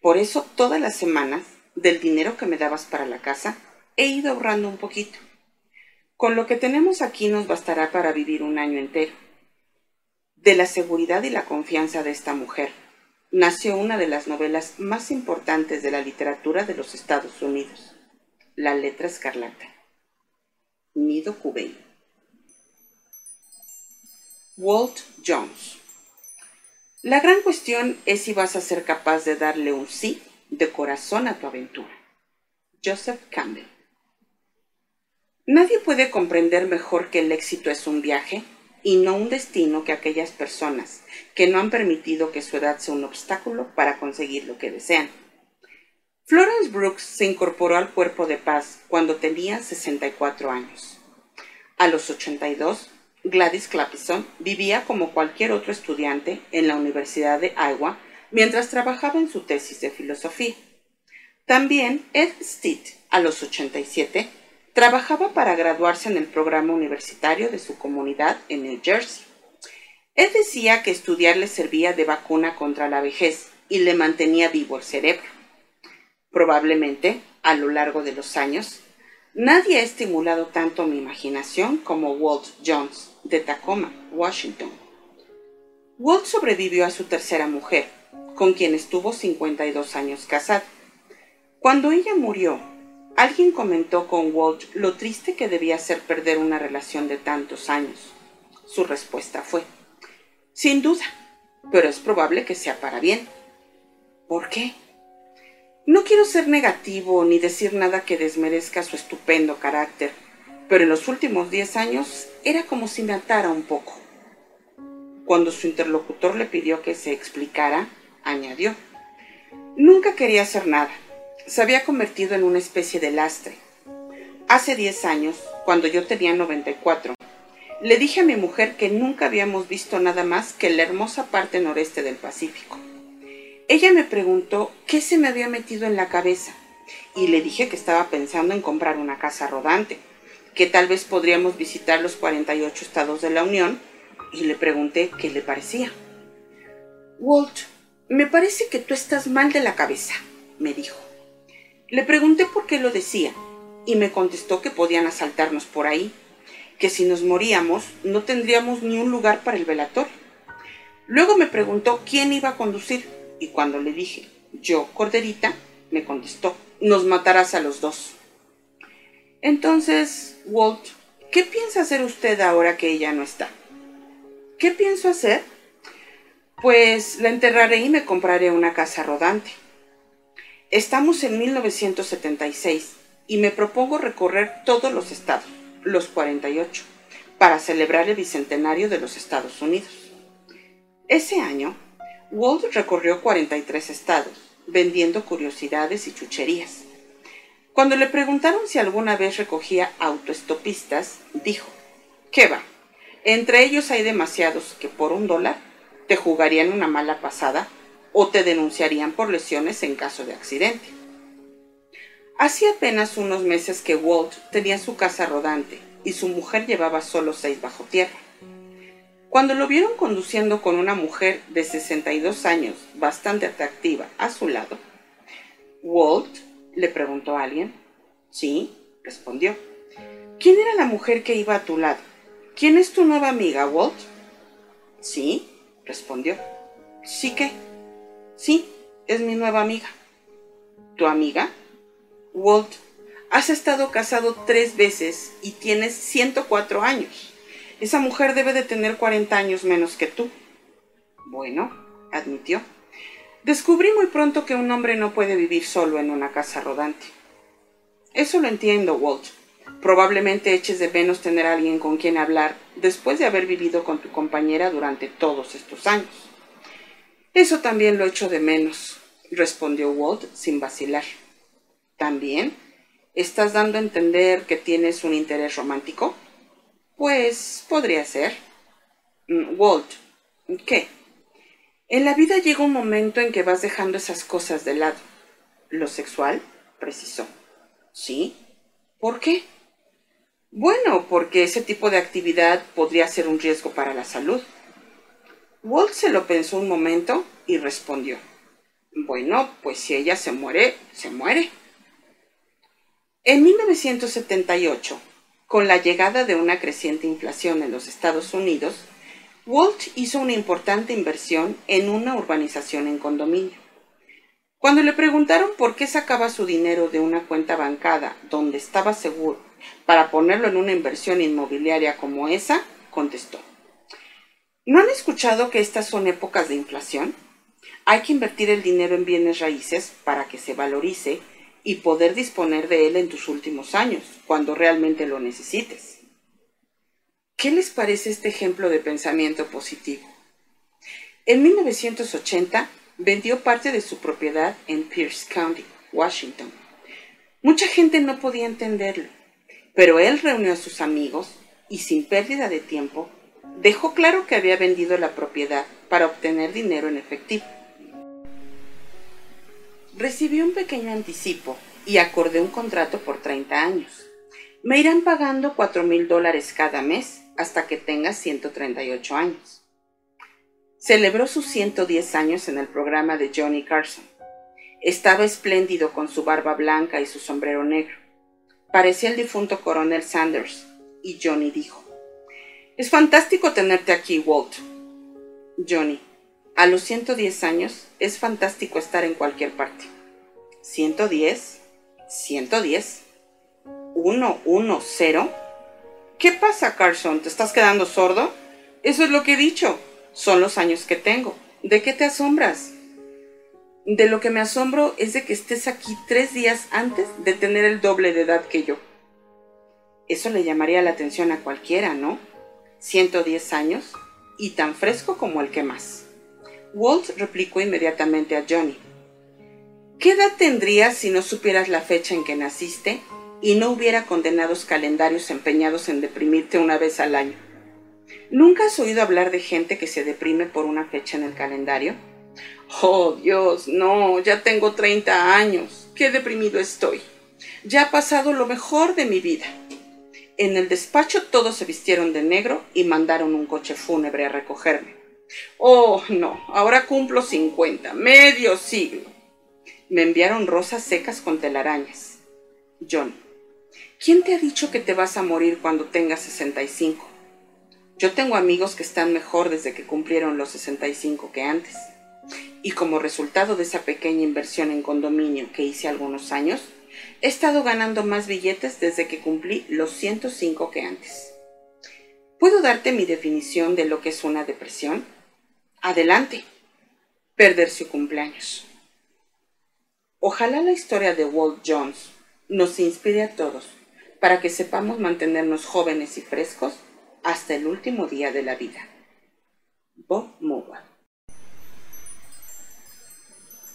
[SPEAKER 1] Por eso todas las semanas, del dinero que me dabas para la casa, he ido ahorrando un poquito. Con lo que tenemos aquí nos bastará para vivir un año entero. De la seguridad y la confianza de esta mujer nació una de las novelas más importantes de la literatura de los Estados Unidos, La letra escarlata. Nido Cubey. Walt Jones. La gran cuestión es si vas a ser capaz de darle un sí de corazón a tu aventura. Joseph Campbell. Nadie puede comprender mejor que el éxito es un viaje y no un destino que aquellas personas que no han permitido que su edad sea un obstáculo para conseguir lo que desean. Florence Brooks se incorporó al cuerpo de paz cuando tenía 64 años. A los 82 Gladys Clapison vivía como cualquier otro estudiante en la Universidad de Iowa mientras trabajaba en su tesis de filosofía. También Ed Stitt, a los 87, trabajaba para graduarse en el programa universitario de su comunidad en New Jersey. Ed decía que estudiar le servía de vacuna contra la vejez y le mantenía vivo el cerebro. Probablemente, a lo largo de los años, nadie ha estimulado tanto mi imaginación como Walt Jones, de Tacoma, Washington. Walt sobrevivió a su tercera mujer, con quien estuvo 52 años casado. Cuando ella murió, alguien comentó con Walt lo triste que debía ser perder una relación de tantos años. Su respuesta fue, sin duda, pero es probable que sea para bien. ¿Por qué? No quiero ser negativo ni decir nada que desmerezca su estupendo carácter, pero en los últimos diez años era como si me atara un poco. Cuando su interlocutor le pidió que se explicara, añadió, Nunca quería hacer nada. Se había convertido en una especie de lastre. Hace diez años, cuando yo tenía 94, le dije a mi mujer que nunca habíamos visto nada más que la hermosa parte noreste del Pacífico. Ella me preguntó qué se me había metido en la cabeza y le dije que estaba pensando en comprar una casa rodante que tal vez podríamos visitar los 48 estados de la Unión y le pregunté qué le parecía. Walt, me parece que tú estás mal de la cabeza, me dijo. Le pregunté por qué lo decía y me contestó que podían asaltarnos por ahí, que si nos moríamos no tendríamos ni un lugar para el velatorio. Luego me preguntó quién iba a conducir y cuando le dije yo, Corderita, me contestó, nos matarás a los dos. Entonces, Walt, ¿qué piensa hacer usted ahora que ella no está? ¿Qué pienso hacer? Pues la enterraré y me compraré una casa rodante. Estamos en 1976 y me propongo recorrer todos los estados, los 48, para celebrar el bicentenario de los Estados Unidos. Ese año, Walt recorrió 43 estados, vendiendo curiosidades y chucherías. Cuando le preguntaron si alguna vez recogía autoestopistas, dijo, ¿qué va? Entre ellos hay demasiados que por un dólar te jugarían una mala pasada o te denunciarían por lesiones en caso de accidente. Hacía apenas unos meses que Walt tenía su casa rodante y su mujer llevaba solo seis bajo tierra. Cuando lo vieron conduciendo con una mujer de 62 años bastante atractiva a su lado, Walt, le preguntó alguien. Sí, respondió. ¿Quién era la mujer que iba a tu lado? ¿Quién es tu nueva amiga, Walt? Sí, respondió. ¿Sí qué? Sí, es mi nueva amiga. ¿Tu amiga? Walt, has estado casado tres veces y tienes 104 años. Esa mujer debe de tener 40 años menos que tú. Bueno, admitió. Descubrí muy pronto que un hombre no puede vivir solo en una casa rodante. Eso lo entiendo, Walt. Probablemente eches de menos tener a alguien con quien hablar después de haber vivido con tu compañera durante todos estos años. Eso también lo echo de menos, respondió Walt sin vacilar. ¿También? ¿Estás dando a entender que tienes un interés romántico? Pues podría ser. Mm, Walt, ¿qué? En la vida llega un momento en que vas dejando esas cosas de lado. ¿Lo sexual? precisó. ¿Sí? ¿Por qué? Bueno, porque ese tipo de actividad podría ser un riesgo para la salud. Walt se lo pensó un momento y respondió. Bueno, pues si ella se muere, se muere. En 1978, con la llegada de una creciente inflación en los Estados Unidos, Walt hizo una importante inversión en una urbanización en condominio. Cuando le preguntaron por qué sacaba su dinero de una cuenta bancada donde estaba seguro para ponerlo en una inversión inmobiliaria como esa, contestó. ¿No han escuchado que estas son épocas de inflación? Hay que invertir el dinero en bienes raíces para que se valorice y poder disponer de él en tus últimos años, cuando realmente lo necesites. ¿Qué les parece este ejemplo de pensamiento positivo? En 1980 vendió parte de su propiedad en Pierce County, Washington. Mucha gente no podía entenderlo, pero él reunió a sus amigos y sin pérdida de tiempo dejó claro que había vendido la propiedad para obtener dinero en efectivo. Recibió un pequeño anticipo y acordé un contrato por 30 años. Me irán pagando cuatro mil dólares cada mes hasta que tenga 138 años. Celebró sus 110 años en el programa de Johnny Carson. Estaba espléndido con su barba blanca y su sombrero negro. Parecía el difunto coronel Sanders, y Johnny dijo, Es fantástico tenerte aquí, Walt. Johnny, a los 110 años es fantástico estar en cualquier parte. 110, 110, 1, 1, 0. ¿Qué pasa, Carson? ¿Te estás quedando sordo? Eso es lo que he dicho. Son los años que tengo. ¿De qué te asombras? De lo que me asombro es de que estés aquí tres días antes de tener el doble de edad que yo. Eso le llamaría la atención a cualquiera, ¿no? 110 años y tan fresco como el que más. Walt replicó inmediatamente a Johnny. ¿Qué edad tendrías si no supieras la fecha en que naciste y no hubiera condenados calendarios empeñados en deprimirte una vez al año. ¿Nunca has oído hablar de gente que se deprime por una fecha en el calendario? Oh, Dios, no, ya tengo 30 años. Qué deprimido estoy. Ya ha pasado lo mejor de mi vida. En el despacho todos se vistieron de negro y mandaron un coche fúnebre a recogerme. Oh, no, ahora cumplo 50, medio siglo. Me enviaron rosas secas con telarañas. John, ¿Quién te ha dicho que te vas a morir cuando tengas 65? Yo tengo amigos que están mejor desde que cumplieron los 65 que antes. Y como resultado de esa pequeña inversión en condominio que hice algunos años, he estado ganando más billetes desde que cumplí los 105 que antes. ¿Puedo darte mi definición de lo que es una depresión? Adelante. Perder su cumpleaños. Ojalá la historia de Walt Jones nos inspire a todos para que sepamos mantenernos jóvenes y frescos hasta el último día de la vida. Bob Moore.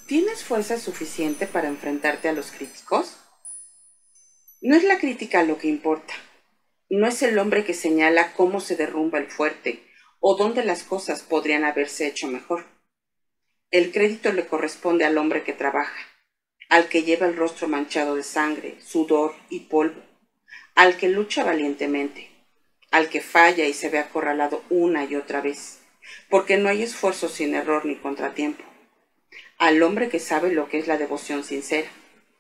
[SPEAKER 1] ¿Tienes fuerza suficiente para enfrentarte a los críticos? No es la crítica lo que importa. No es el hombre que señala cómo se derrumba el fuerte o dónde las cosas podrían haberse hecho mejor. El crédito le corresponde al hombre que trabaja, al que lleva el rostro manchado de sangre, sudor y polvo, al que lucha valientemente, al que falla y se ve acorralado una y otra vez, porque no hay esfuerzo sin error ni contratiempo, al hombre que sabe lo que es la devoción sincera,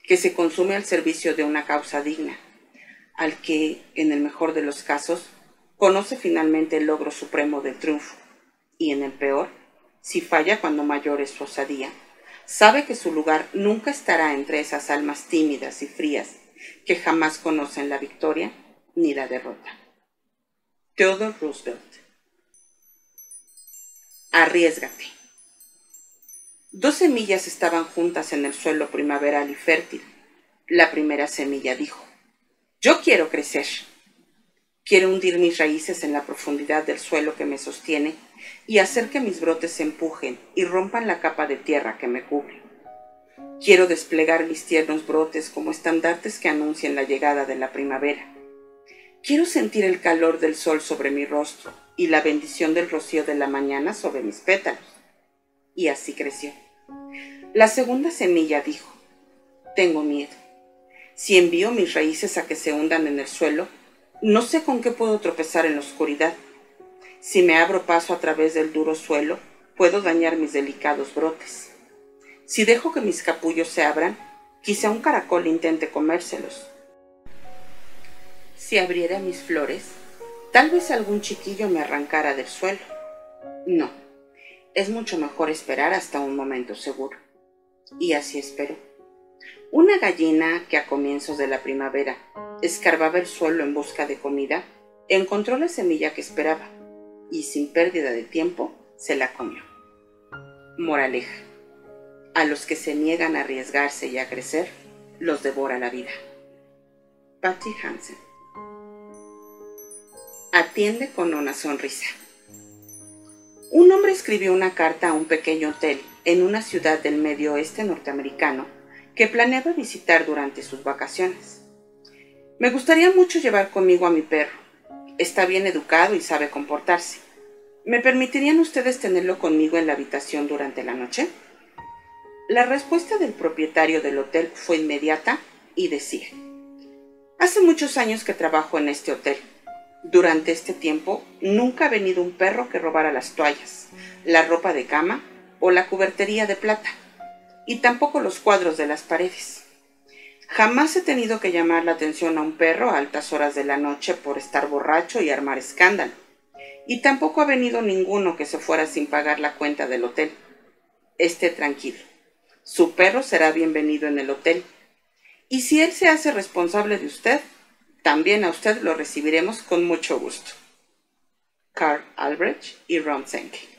[SPEAKER 1] que se consume al servicio de una causa digna, al que, en el mejor de los casos, conoce finalmente el logro supremo del triunfo, y en el peor, si falla cuando mayor es su osadía, sabe que su lugar nunca estará entre esas almas tímidas y frías que jamás conocen la victoria ni la derrota. Theodore Roosevelt. Arriesgate. Dos semillas estaban juntas en el suelo primaveral y fértil. La primera semilla dijo, Yo quiero crecer. Quiero hundir mis raíces en la profundidad del suelo que me sostiene y hacer que mis brotes se empujen y rompan la capa de tierra que me cubre. Quiero desplegar mis tiernos brotes como estandartes que anuncien la llegada de la primavera. Quiero sentir el calor del sol sobre mi rostro y la bendición del rocío de la mañana sobre mis pétalos. Y así creció. La segunda semilla dijo, tengo miedo. Si envío mis raíces a que se hundan en el suelo, no sé con qué puedo tropezar en la oscuridad. Si me abro paso a través del duro suelo, puedo dañar mis delicados brotes. Si dejo que mis capullos se abran, quizá un caracol intente comérselos. Si abriera mis flores, tal vez algún chiquillo me arrancara del suelo. No, es mucho mejor esperar hasta un momento seguro. Y así espero. Una gallina que a comienzos de la primavera escarbaba el suelo en busca de comida, encontró la semilla que esperaba y sin pérdida de tiempo se la comió. Moraleja. A los que se niegan a arriesgarse y a crecer, los devora la vida. Patty Hansen. Atiende con una sonrisa. Un hombre escribió una carta a un pequeño hotel en una ciudad del medio oeste norteamericano que planeaba visitar durante sus vacaciones. Me gustaría mucho llevar conmigo a mi perro. Está bien educado y sabe comportarse. ¿Me permitirían ustedes tenerlo conmigo en la habitación durante la noche? La respuesta del propietario del hotel fue inmediata y decía, Hace muchos años que trabajo en este hotel. Durante este tiempo nunca ha venido un perro que robara las toallas, la ropa de cama o la cubertería de plata, y tampoco los cuadros de las paredes. Jamás he tenido que llamar la atención a un perro a altas horas de la noche por estar borracho y armar escándalo, y tampoco ha venido ninguno que se fuera sin pagar la cuenta del hotel. Esté tranquilo. Su perro será bienvenido en el hotel. Y si él se hace responsable de usted, también a usted lo recibiremos con mucho gusto. Carl Albrecht y Ron Senke.